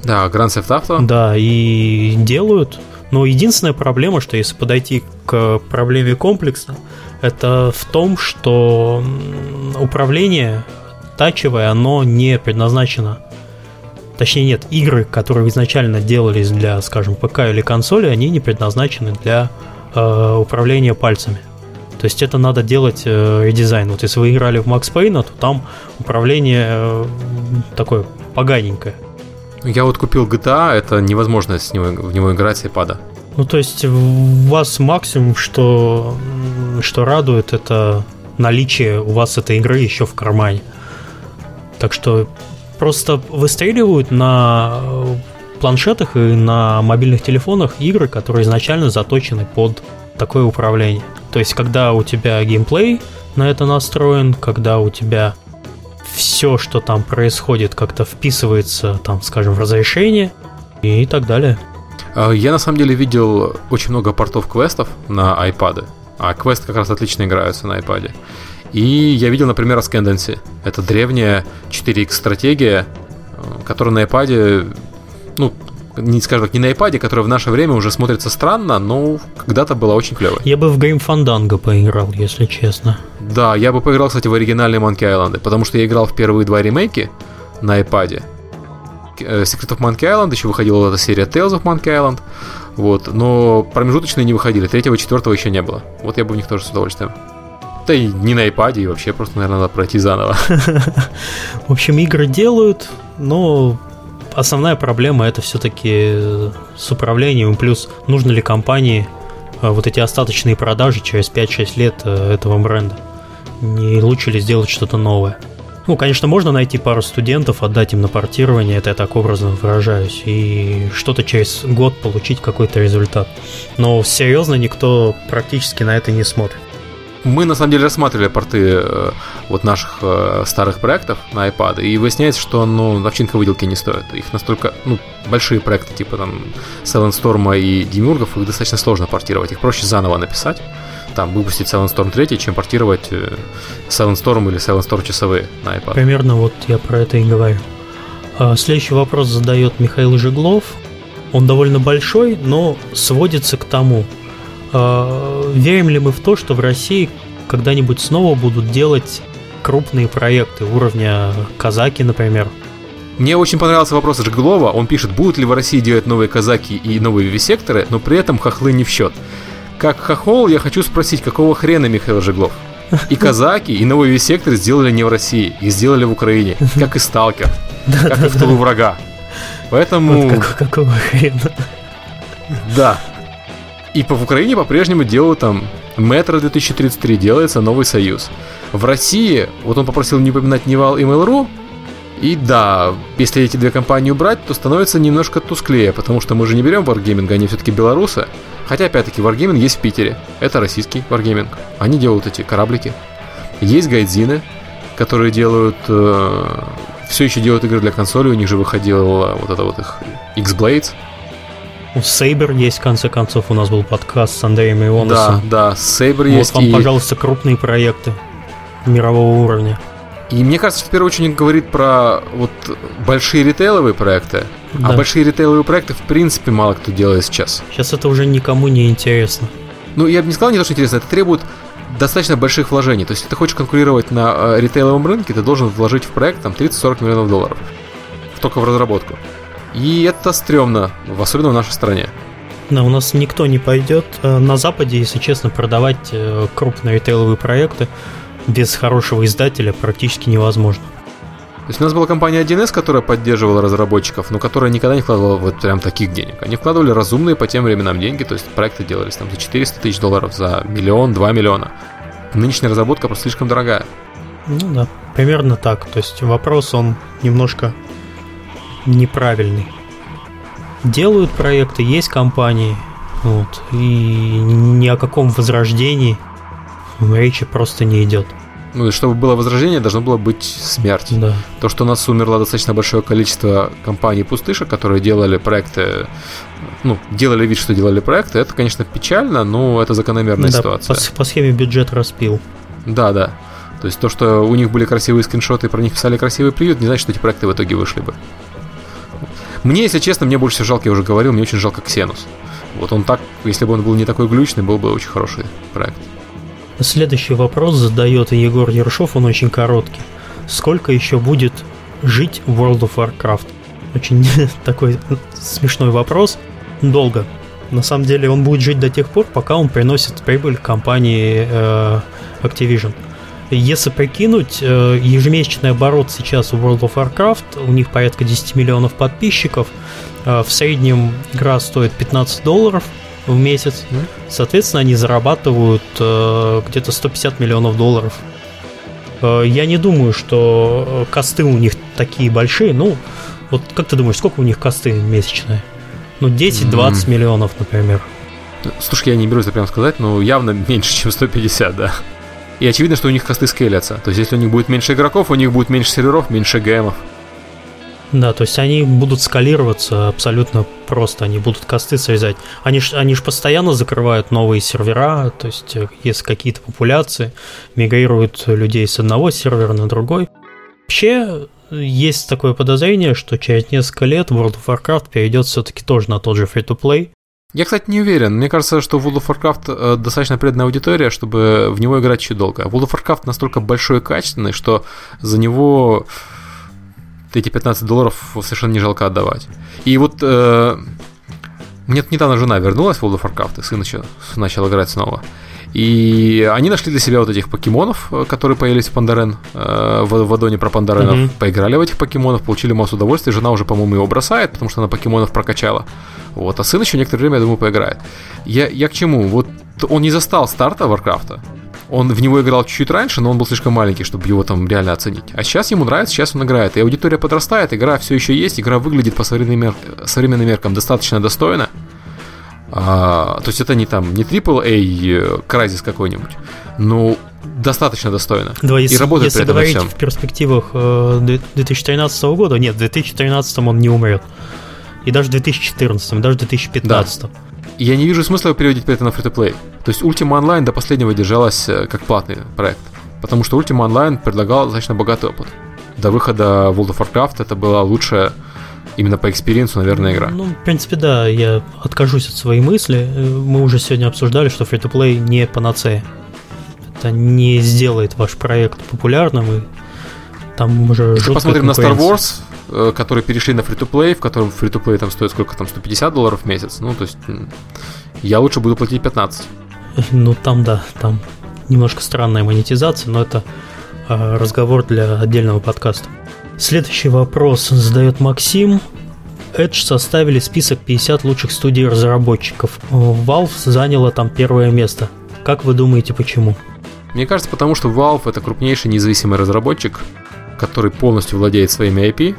Да, Grand Theft Auto. Да, и делают. Но единственная проблема, что если подойти к проблеме комплекса, это в том, что управление тачевое, оно не предназначено Точнее, нет, игры, которые изначально делались для, скажем, ПК или консоли, они не предназначены для э, управления пальцами. То есть это надо делать э, редизайн. Вот если вы играли в Max Payne, то там управление э, такое поганенькое. Я вот купил GTA, это невозможно с него, в него играть с iPad. Ну, то есть у вас максимум, что, что радует, это наличие у вас этой игры еще в кармане. Так что просто выстреливают на э, планшетах и на мобильных телефонах игры, которые изначально заточены под такое управление. То есть, когда у тебя геймплей на это настроен, когда у тебя все, что там происходит, как-то вписывается, там, скажем, в разрешение и так далее. А, я на самом деле видел очень много портов квестов на iPad, а квест как раз отлично играются на iPad. И я видел, например, Ascendancy. Это древняя 4X стратегия, э, которая на iPad, ну, не скажем так, не на iPad, которая в наше время уже смотрится странно, но когда-то была очень клевой. Я бы в Game Fandango поиграл, если честно. Да, я бы поиграл, кстати, в оригинальные Monkey Island, потому что я играл в первые два ремейки на iPad. Э, Secret of Monkey Island, еще выходила эта серия Tales of Monkey Island, вот, но промежуточные не выходили, третьего четвертого еще не было. Вот я бы в них тоже с удовольствием. Да и не на iPad, и вообще просто, наверное, надо пройти заново. В общем, игры делают, но основная проблема это все-таки с управлением. Плюс нужно ли компании э, вот эти остаточные продажи через 5-6 лет э, этого бренда? Не лучше ли сделать что-то новое? Ну, конечно, можно найти пару студентов, отдать им на портирование, это я так образно выражаюсь, и что-то через год получить какой-то результат. Но серьезно никто практически на это не смотрит. Мы на самом деле рассматривали порты э, вот наших э, старых проектов на iPad, и выясняется, что ну, овчинка выделки не стоит. Их настолько, ну, большие проекты, типа там Silent Storm и Демиургов, их достаточно сложно портировать. Их проще заново написать, там, выпустить Silent Storm 3, чем портировать э, Silent Storm или Silent Storm часовые на iPad. Примерно вот я про это и говорю. А, следующий вопрос задает Михаил Жиглов. Он довольно большой, но сводится к тому, верим ли мы в то, что в России когда-нибудь снова будут делать крупные проекты уровня Казаки, например? Мне очень понравился вопрос Жиглова. Он пишет, будут ли в России делать новые казаки и новые вивисекторы, но при этом хохлы не в счет. Как хохол, я хочу спросить, какого хрена Михаил Жиглов? И казаки, и новые вивисекторы сделали не в России, и сделали в Украине, как и Сталкер, как и в тылу врага. Поэтому... какого хрена? Да, и по в Украине по-прежнему делают там Метро 2033, делается новый союз. В России, вот он попросил не упоминать Nival и Mail.ru, и да, если эти две компании убрать, то становится немножко тусклее, потому что мы же не берем Wargaming, они все-таки белорусы. Хотя, опять-таки, Wargaming есть в Питере. Это российский Wargaming. Они делают эти кораблики. Есть гайдзины, которые делают... Э, все еще делают игры для консоли. У них же выходила вот это вот их X-Blades. У Сейбер есть, в конце концов, у нас был подкаст с Андреем Ионосом. Да, да, Сейбер вот есть. Вот вам, и... пожалуйста, крупные проекты мирового уровня. И мне кажется, в первую очередь говорит про вот большие ритейловые проекты. А да. А большие ритейловые проекты, в принципе, мало кто делает сейчас. Сейчас это уже никому не интересно. Ну, я бы не сказал не то, что интересно, это требует достаточно больших вложений. То есть, если ты хочешь конкурировать на э, ритейловом рынке, ты должен вложить в проект там 30-40 миллионов долларов. Только в разработку. И это стрёмно, особенно в нашей стране. Да, у нас никто не пойдет э, на Западе, если честно, продавать э, крупные ритейловые проекты без хорошего издателя практически невозможно. То есть у нас была компания 1С, которая поддерживала разработчиков, но которая никогда не вкладывала вот прям таких денег. Они вкладывали разумные по тем временам деньги, то есть проекты делались там за 400 тысяч долларов, за миллион, два миллиона. Нынешняя разработка просто слишком дорогая. Ну да, примерно так. То есть вопрос, он немножко неправильный. Делают проекты, есть компании, Вот. И ни о каком возрождении речи просто не идет. Ну и чтобы было возрождение, должно было быть смерть. Да. То, что у нас умерло достаточно большое количество компаний пустышек, которые делали проекты, ну, делали вид, что делали проекты, это, конечно, печально, но это закономерная да, ситуация. По, по схеме бюджет распил. Да, да. То есть то, что у них были красивые скриншоты и про них писали красивый приют, не значит, что эти проекты в итоге вышли бы. Мне, если честно, мне больше всего жалко, я уже говорил, мне очень жалко Ксенус. Вот он так, если бы он был не такой глючный, был бы очень хороший проект. Следующий вопрос задает Егор Ершов, он очень короткий. Сколько еще будет жить World of Warcraft? Очень такой смешной вопрос. Долго. На самом деле он будет жить до тех пор, пока он приносит прибыль компании э, Activision. Если прикинуть, э, ежемесячный оборот сейчас у World of Warcraft, у них порядка 10 миллионов подписчиков, э, в среднем игра стоит 15 долларов – в месяц. Соответственно, они зарабатывают э, где-то 150 миллионов долларов. Я не думаю, что косты у них такие большие. Ну, вот как ты думаешь, сколько у них косты месячные? Ну, 10-20 mm. миллионов, например. Слушай, я не берусь это прям сказать, но явно меньше, чем 150, да. И очевидно, что у них косты скейлятся. То есть, если у них будет меньше игроков, у них будет меньше серверов, меньше геймов. Да, то есть они будут скалироваться абсолютно просто, они будут косты связать. Они ж, они ж постоянно закрывают новые сервера, то есть э, если какие-то популяции мигрируют людей с одного сервера на другой. Вообще есть такое подозрение, что через несколько лет World of Warcraft перейдет все-таки тоже на тот же free-to-play. Я, кстати, не уверен. Мне кажется, что World of Warcraft э, достаточно преданная аудитория, чтобы в него играть еще долго. World of Warcraft настолько большой и качественный, что за него эти 15 долларов совершенно не жалко отдавать. И вот э, мне недавно жена вернулась в World of Warcraft, и сын начал, начал играть снова. И они нашли для себя вот этих покемонов, э, которые появились в Пандарен, э, в, в аддоне про Пандаренов, mm-hmm. поиграли в этих покемонов, получили массу удовольствия. Жена уже, по-моему, его бросает, потому что она покемонов прокачала. Вот, а сын еще некоторое время, я думаю, поиграет. Я, я к чему? Вот он не застал старта Варкрафта, он в него играл чуть-чуть раньше, но он был слишком маленький, чтобы его там реально оценить. А сейчас ему нравится, сейчас он играет. И аудитория подрастает, игра все еще есть, игра выглядит по современным, мер... современным меркам достаточно достойно. А, то есть это не там не AAA Crysis какой-нибудь, но достаточно достойно. Да, если, и работает если при говорить всем. в перспективах э, 2013 года, нет, в 2013 он не умрет. И даже в 2014, и даже в 2015. Да. Я не вижу смысла переводить это на free-to-play. То есть Ultima Online до последнего держалась э, как платный проект. Потому что Ultima Online предлагал достаточно богатый опыт. До выхода World of Warcraft это была лучшая именно по экспириенсу, наверное, игра. Ну, в принципе, да, я откажусь от своей мысли. Мы уже сегодня обсуждали, что free-to-play не панацея. Это не сделает ваш проект популярным, и там уже Если посмотрим на Star Wars, э, которые перешли на free-to-play, в котором free-to-play там стоит сколько там, 150 долларов в месяц, ну, то есть я лучше буду платить 15. Ну, там, да, там немножко странная монетизация, но это э, разговор для отдельного подкаста. Следующий вопрос задает Максим. Edge составили список 50 лучших студий разработчиков. Valve заняла там первое место. Как вы думаете, почему? Мне кажется, потому что Valve это крупнейший независимый разработчик, который полностью владеет своими IP,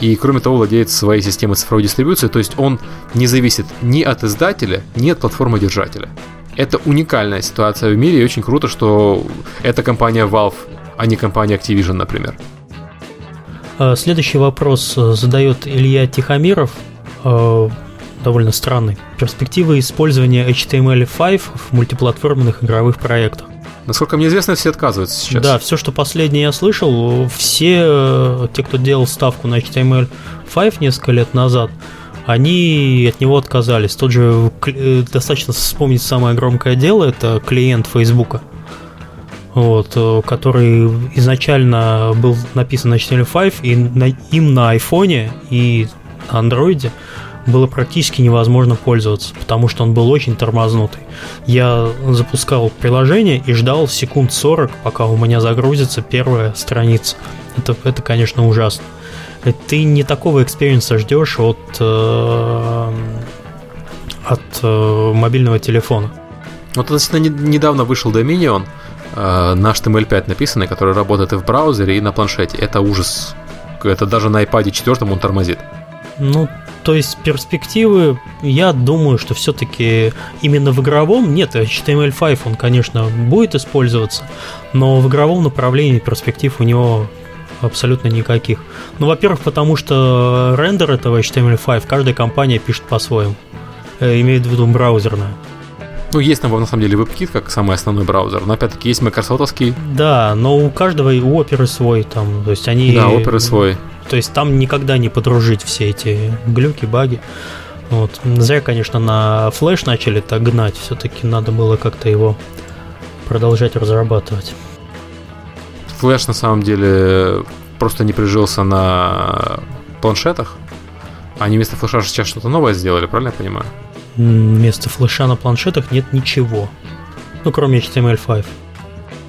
и кроме того владеет своей системой цифровой дистрибуции, то есть он не зависит ни от издателя, ни от платформы держателя. Это уникальная ситуация в мире, и очень круто, что это компания Valve, а не компания Activision, например. А, следующий вопрос э, задает Илья Тихомиров, э, довольно странный. Перспективы использования HTML5 в мультиплатформенных игровых проектах. Насколько мне известно, все отказываются сейчас. Да, все, что последнее я слышал, все э, те, кто делал ставку на HTML5 несколько лет назад, они от него отказались. Тот же, э, достаточно вспомнить самое громкое дело, это клиент Фейсбука, вот, э, который изначально был написан на HTML5, и на, им на айфоне и андроиде было практически невозможно пользоваться, потому что он был очень тормознутый. Я запускал приложение и ждал секунд 40, пока у меня загрузится первая страница. Это, это конечно, ужасно. Ты не такого экспириенса ждешь от, э, от э, мобильного телефона. Вот относительно недавно вышел Dominion, э, на HTML5 написанный, который работает и в браузере, и на планшете. Это ужас. Это даже на iPad 4 он тормозит. Ну, То есть перспективы, я думаю, что все-таки именно в игровом, нет, HTML5 он, конечно, будет использоваться, но в игровом направлении перспектив у него абсолютно никаких. Ну, во-первых, потому что рендер этого HTML5 каждая компания пишет по-своему. Э, имеет в виду браузерная. Ну, есть там, на самом деле, WebKit как самый основной браузер, но опять-таки есть Microsoftовский. Да, но у каждого и у оперы свой там, то есть они... Да, оперы свой. То есть там никогда не подружить все эти глюки, баги. Вот. Зря, конечно, на флеш начали так гнать, все-таки надо было как-то его продолжать разрабатывать. Флэш на самом деле просто не прижился на планшетах. Они вместо флеша сейчас что-то новое сделали, правильно я понимаю? Вместо флеша на планшетах нет ничего. Ну, кроме HTML5.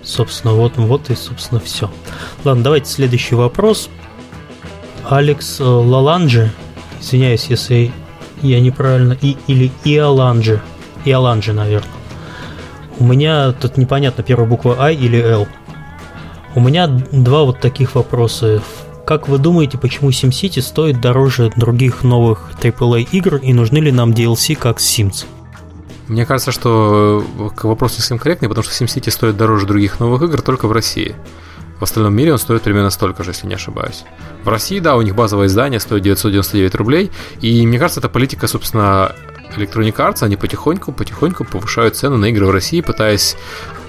Собственно, вот, вот и, собственно, все. Ладно, давайте следующий вопрос. Алекс э, Лаланджи, извиняюсь, если я неправильно, и, или Иоланджи, Иоланджи, наверное. У меня тут непонятно, первая буква I или L. У меня два вот таких вопроса. Как вы думаете, почему SimCity стоит дороже других новых AAA игр и нужны ли нам DLC как Sims? Мне кажется, что вопрос не совсем корректный, потому что SimCity стоит дороже других новых игр только в России. В остальном мире он стоит примерно столько же, если не ошибаюсь. В России, да, у них базовое издание стоит 999 рублей, и мне кажется, это политика, собственно, Electronic Arts, они потихоньку, потихоньку повышают цены на игры в России, пытаясь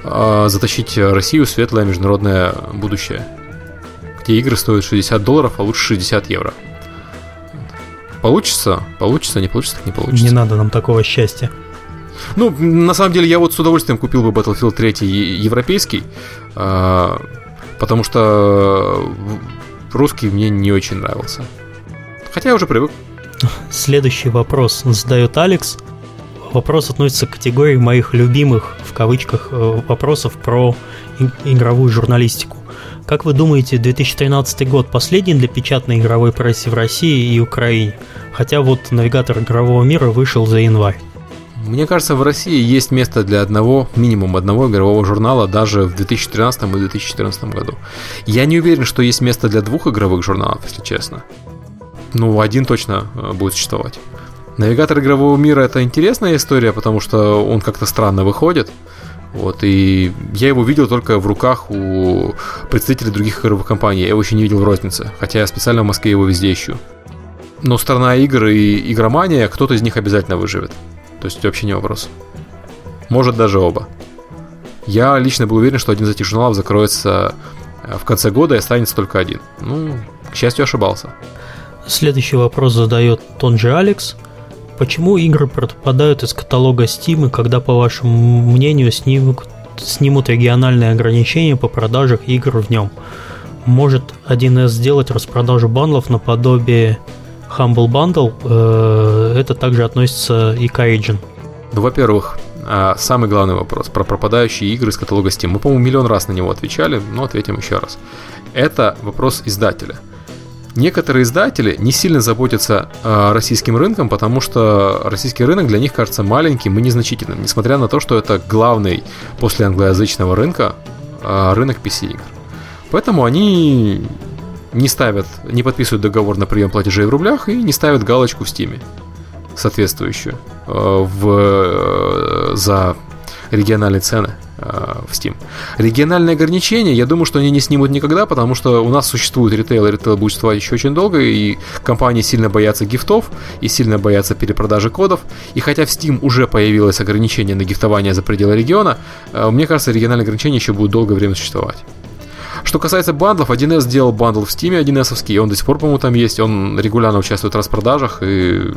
э, затащить Россию в светлое международное будущее. Где игры стоят 60 долларов, а лучше 60 евро. Получится? Получится, не получится, так не получится. Не надо нам такого счастья. Ну, на самом деле, я вот с удовольствием купил бы Battlefield 3 европейский, э, потому что русский мне не очень нравился. Хотя я уже привык. Следующий вопрос задает Алекс. Вопрос относится к категории моих любимых, в кавычках, э, вопросов про игровую журналистику. Как вы думаете, 2013 год последний для печатной игровой прессы в России и Украине? Хотя вот навигатор игрового мира вышел за январь. Мне кажется, в России есть место для одного, минимум одного игрового журнала даже в 2013 и 2014 году. Я не уверен, что есть место для двух игровых журналов, если честно. Ну, один точно э, будет существовать. Навигатор игрового мира это интересная история, потому что он как-то странно выходит. Вот, и я его видел только в руках у представителей других игровых компаний. Я его еще не видел в рознице, хотя я специально в Москве его везде ищу. Но сторона игр и игромания, кто-то из них обязательно выживет. То есть вообще не вопрос. Может даже оба. Я лично был уверен, что один из этих журналов закроется э, в конце года и останется только один. Ну, к счастью, ошибался. Следующий вопрос задает тот же Алекс. Почему игры пропадают из каталога Steam, и когда, по вашему мнению, снимут, снимут региональные ограничения по продаже игр в нем? Может 1С сделать распродажу бандлов наподобие Humble Bundle? Э, это также относится и к Origin. Ну, во-первых, а, самый главный вопрос про пропадающие игры из каталога Steam. Мы, по-моему, миллион раз на него отвечали, но ответим еще раз. Это вопрос издателя – Некоторые издатели не сильно заботятся э, российским рынком, потому что российский рынок для них кажется маленьким и незначительным, несмотря на то, что это главный после англоязычного рынка э, рынок PC-игр. Поэтому они не ставят, не подписывают договор на прием платежей в рублях и не ставят галочку в Steam соответствующую э, в, э, за региональные цены э, в Steam. Региональные ограничения, я думаю, что они не снимут никогда, потому что у нас существует ритейл, и ритейл будет существовать еще очень долго, и компании сильно боятся гифтов, и сильно боятся перепродажи кодов, и хотя в Steam уже появилось ограничение на гифтование за пределы региона, э, мне кажется, региональные ограничения еще будут долгое время существовать. Что касается бандлов, 1С сделал бандл в Steam 1С, он до сих пор, по-моему, там есть, он регулярно участвует в распродажах, и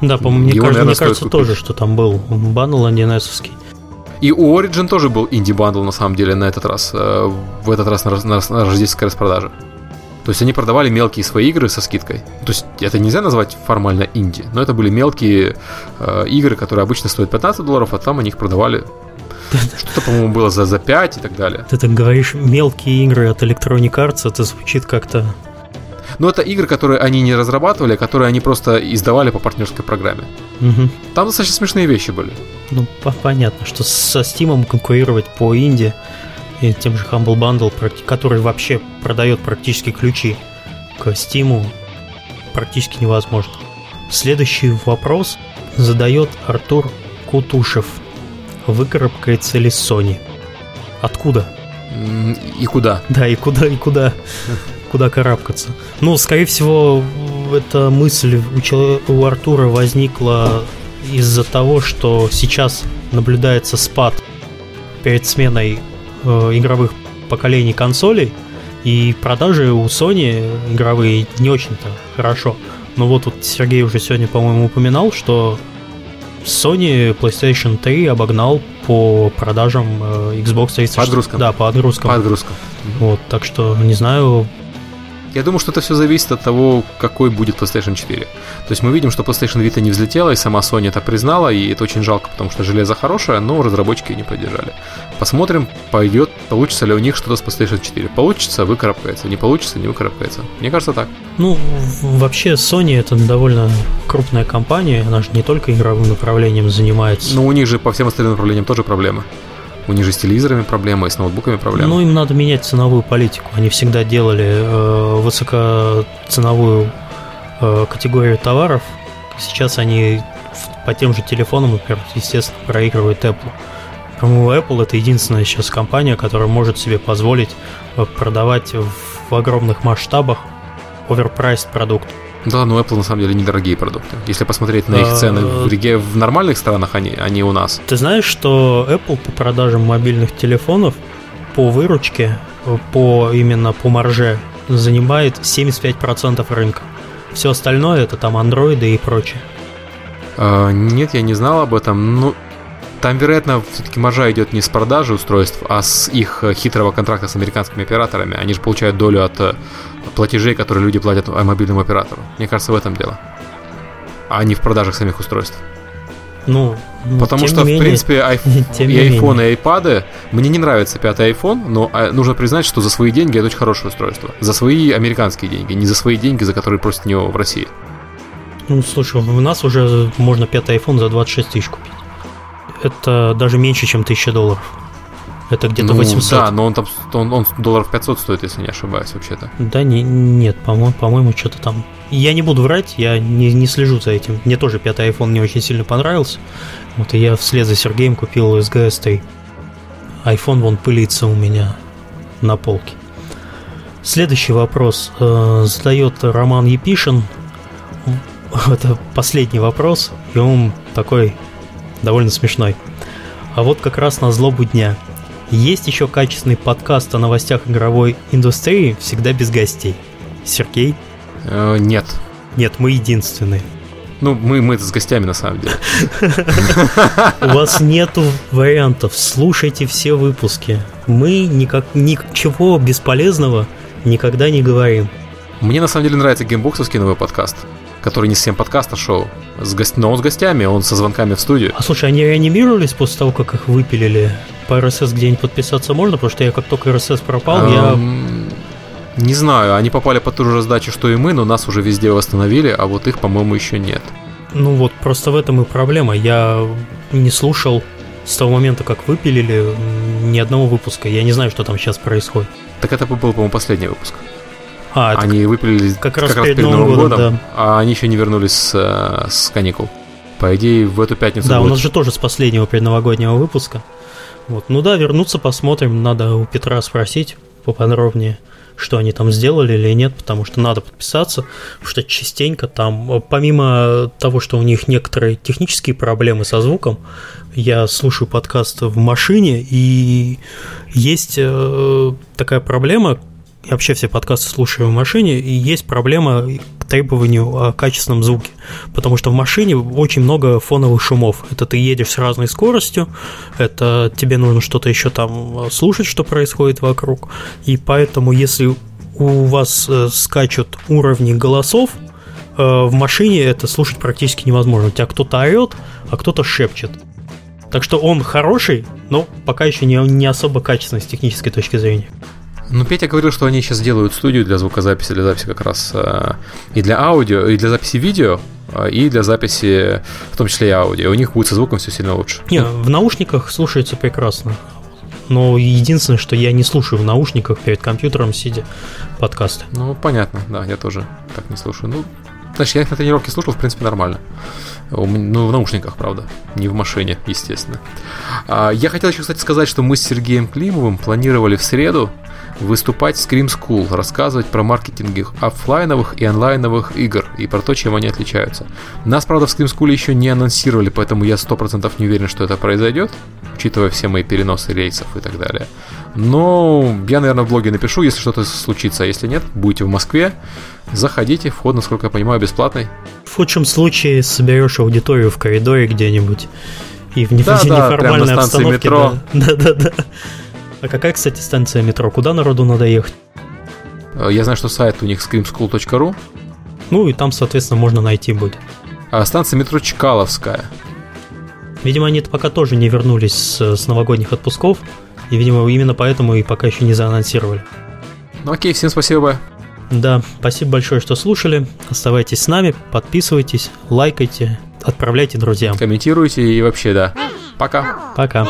да, по-моему, мне, кажется, мне кажется тоже, что там был бандл 1С. И у Origin тоже был инди-бандл, на самом деле, на этот раз. Э, в этот раз на, на, на рождественской распродаже. То есть они продавали мелкие свои игры со скидкой. То есть это нельзя назвать формально инди, но это были мелкие э, игры, которые обычно стоят 15 долларов, а там они их продавали что-то, по-моему, было за, за 5 и так далее. Ты так говоришь, мелкие игры от Electronic Arts, это звучит как-то но это игры, которые они не разрабатывали, а которые они просто издавали по партнерской программе. Угу. Там достаточно смешные вещи были. Ну, понятно, что со Steam конкурировать по инди и тем же Humble Bundle, который вообще продает практически ключи к Steam, практически невозможно. Следующий вопрос задает Артур Кутушев. Выкарабкается ли Sony? Откуда? И куда? Да, и куда, и куда, куда карабкаться. Ну, скорее всего, эта мысль у, человека, у Артура возникла из-за того, что сейчас наблюдается спад перед сменой э, игровых поколений консолей, и продажи у Sony игровые не очень-то хорошо. Но вот тут Сергей уже сегодня, по-моему, упоминал, что Sony PlayStation 3 обогнал по продажам э, Xbox 360. По отгрузкам. Да, по отгрузкам. По отгрузкам. Вот, так что, не знаю, я думаю, что это все зависит от того, какой будет PlayStation 4. То есть мы видим, что PlayStation Vita не взлетела, и сама Sony это признала, и это очень жалко, потому что железо хорошее, но разработчики не поддержали. Посмотрим, пойдет, получится ли у них что-то с PlayStation 4. Получится, выкарабкается, не получится, не выкарабкается. Мне кажется так. Ну, вообще Sony это довольно крупная компания, она же не только игровым направлением занимается. Ну, у них же по всем остальным направлениям тоже проблемы. У них же с телевизорами проблемы, и с ноутбуками проблемы. Ну, им надо менять ценовую политику. Они всегда делали э, высокоценовую э, категорию товаров. Сейчас они по тем же телефонам, например, естественно, проигрывают Apple. По-моему, Apple это единственная сейчас компания, которая может себе позволить э, продавать в огромных масштабах оверпрайс продукт. Да, но Apple на самом деле недорогие продукты. Если посмотреть на их а, цены в, Риге, в нормальных странах, они, они у нас. Ты знаешь, что Apple по продажам мобильных телефонов по выручке, по именно по марже, занимает 75% рынка. Все остальное это там андроиды и прочее. А, нет, я не знал об этом. Ну, там, вероятно, все-таки маржа идет не с продажи устройств, а с их хитрого контракта с американскими операторами. Они же получают долю от платежей, которые люди платят мобильному оператору. Мне кажется, в этом дело. А не в продажах самих устройств. Ну, ну Потому что, менее, в принципе, iPhone, и iPhone, и iPad, мне не нравится пятый iPhone, но а, нужно признать, что за свои деньги это очень хорошее устройство. За свои американские деньги, не за свои деньги, за которые просят него в России. Ну, слушай, у нас уже можно пятый iPhone за 26 тысяч купить. Это даже меньше, чем 1000 долларов. Это где-то ну, 800. Да, но он там он, он долларов 500 стоит, если не ошибаюсь, вообще-то. Да, не, нет, по-моему, по-моему, что-то там. Я не буду врать, я не, не слежу за этим. Мне тоже пятый iPhone не очень сильно понравился. Вот и я вслед за Сергеем купил SGS 3. iPhone вон пылится у меня на полке. Следующий вопрос э, задает Роман Епишин. Это последний вопрос, и он такой довольно смешной. А вот как раз на злобу дня – есть еще качественный подкаст о новостях игровой индустрии, всегда без гостей. Сергей? Э, нет. Нет, мы единственные. Ну, мы, мы с гостями, на самом деле. У вас нету вариантов. Слушайте все выпуски. Мы никак, ничего бесполезного никогда не говорим. Мне на самом деле нравится геймбоксовский новый подкаст, который не совсем подкаст, а шоу. С гость... Но он с гостями, он со звонками в студию. А слушай, они реанимировались после того, как их выпилили? По RSS где-нибудь подписаться можно? Потому что я как только RSS пропал, я... Не знаю, они попали по ту же раздачу, что и мы, но нас уже везде восстановили, а вот их, по-моему, еще нет. Ну вот, просто в этом и проблема. Я не слушал с того момента, как выпилили, ни одного выпуска. Я не знаю, что там сейчас происходит. Так это был, по-моему, последний выпуск. А, они выпилили как, раз, как раз перед Новым годом, годом да. а они еще не вернулись с, э, с каникул. По идее, в эту пятницу. Да, будет... у нас же тоже с последнего предновогоднего выпуска. Вот. Ну да, вернуться посмотрим. Надо у Петра спросить поподробнее, что они там сделали или нет, потому что надо подписаться, потому что частенько там, помимо того, что у них некоторые технические проблемы со звуком, я слушаю подкаст в машине, и есть э, такая проблема, вообще все подкасты слушаю в машине, и есть проблема к требованию о качественном звуке, потому что в машине очень много фоновых шумов. Это ты едешь с разной скоростью, это тебе нужно что-то еще там слушать, что происходит вокруг, и поэтому если у вас э, скачут уровни голосов, э, в машине это слушать практически невозможно. У тебя кто-то орет, а кто-то шепчет. Так что он хороший, но пока еще не, не особо качественный с технической точки зрения. Ну, Петя говорил, что они сейчас делают студию для звукозаписи, для записи как раз э, и для аудио, и для записи видео, э, и для записи, в том числе и аудио. У них будет со звуком все сильно лучше. Не, в наушниках слушается прекрасно. Но единственное, что я не слушаю в наушниках перед компьютером, сидя подкасты. Ну, понятно, да, я тоже так не слушаю. Ну, Знаешь, я их на тренировке слушал, в принципе, нормально. Ну, в наушниках, правда. Не в машине, естественно. А, я хотел еще, кстати, сказать, что мы с Сергеем Климовым планировали в среду выступать в Scream School, рассказывать про маркетинг их офлайновых и онлайновых игр и про то, чем они отличаются. Нас, правда, в Scream School еще не анонсировали, поэтому я 100% не уверен, что это произойдет, учитывая все мои переносы рейсов и так далее. Но я, наверное, в блоге напишу, если что-то случится, а если нет, будете в Москве, заходите, вход, насколько я понимаю, бесплатный. В худшем случае соберешь аудиторию в коридоре где-нибудь и в да, неформальной да, обстановке. Метро. Да, да, да. А какая, кстати, станция метро? Куда народу надо ехать? Э, я знаю, что сайт у них screamschool.ru. Ну и там, соответственно, можно найти будет. А станция метро Чкаловская. Видимо, они пока тоже не вернулись с новогодних отпусков. И, видимо, именно поэтому и пока еще не заанонсировали. Ну окей, всем спасибо. Да, спасибо большое, что слушали. Оставайтесь с нами, подписывайтесь, лайкайте, отправляйте друзьям. Комментируйте и вообще, да. Пока. Пока.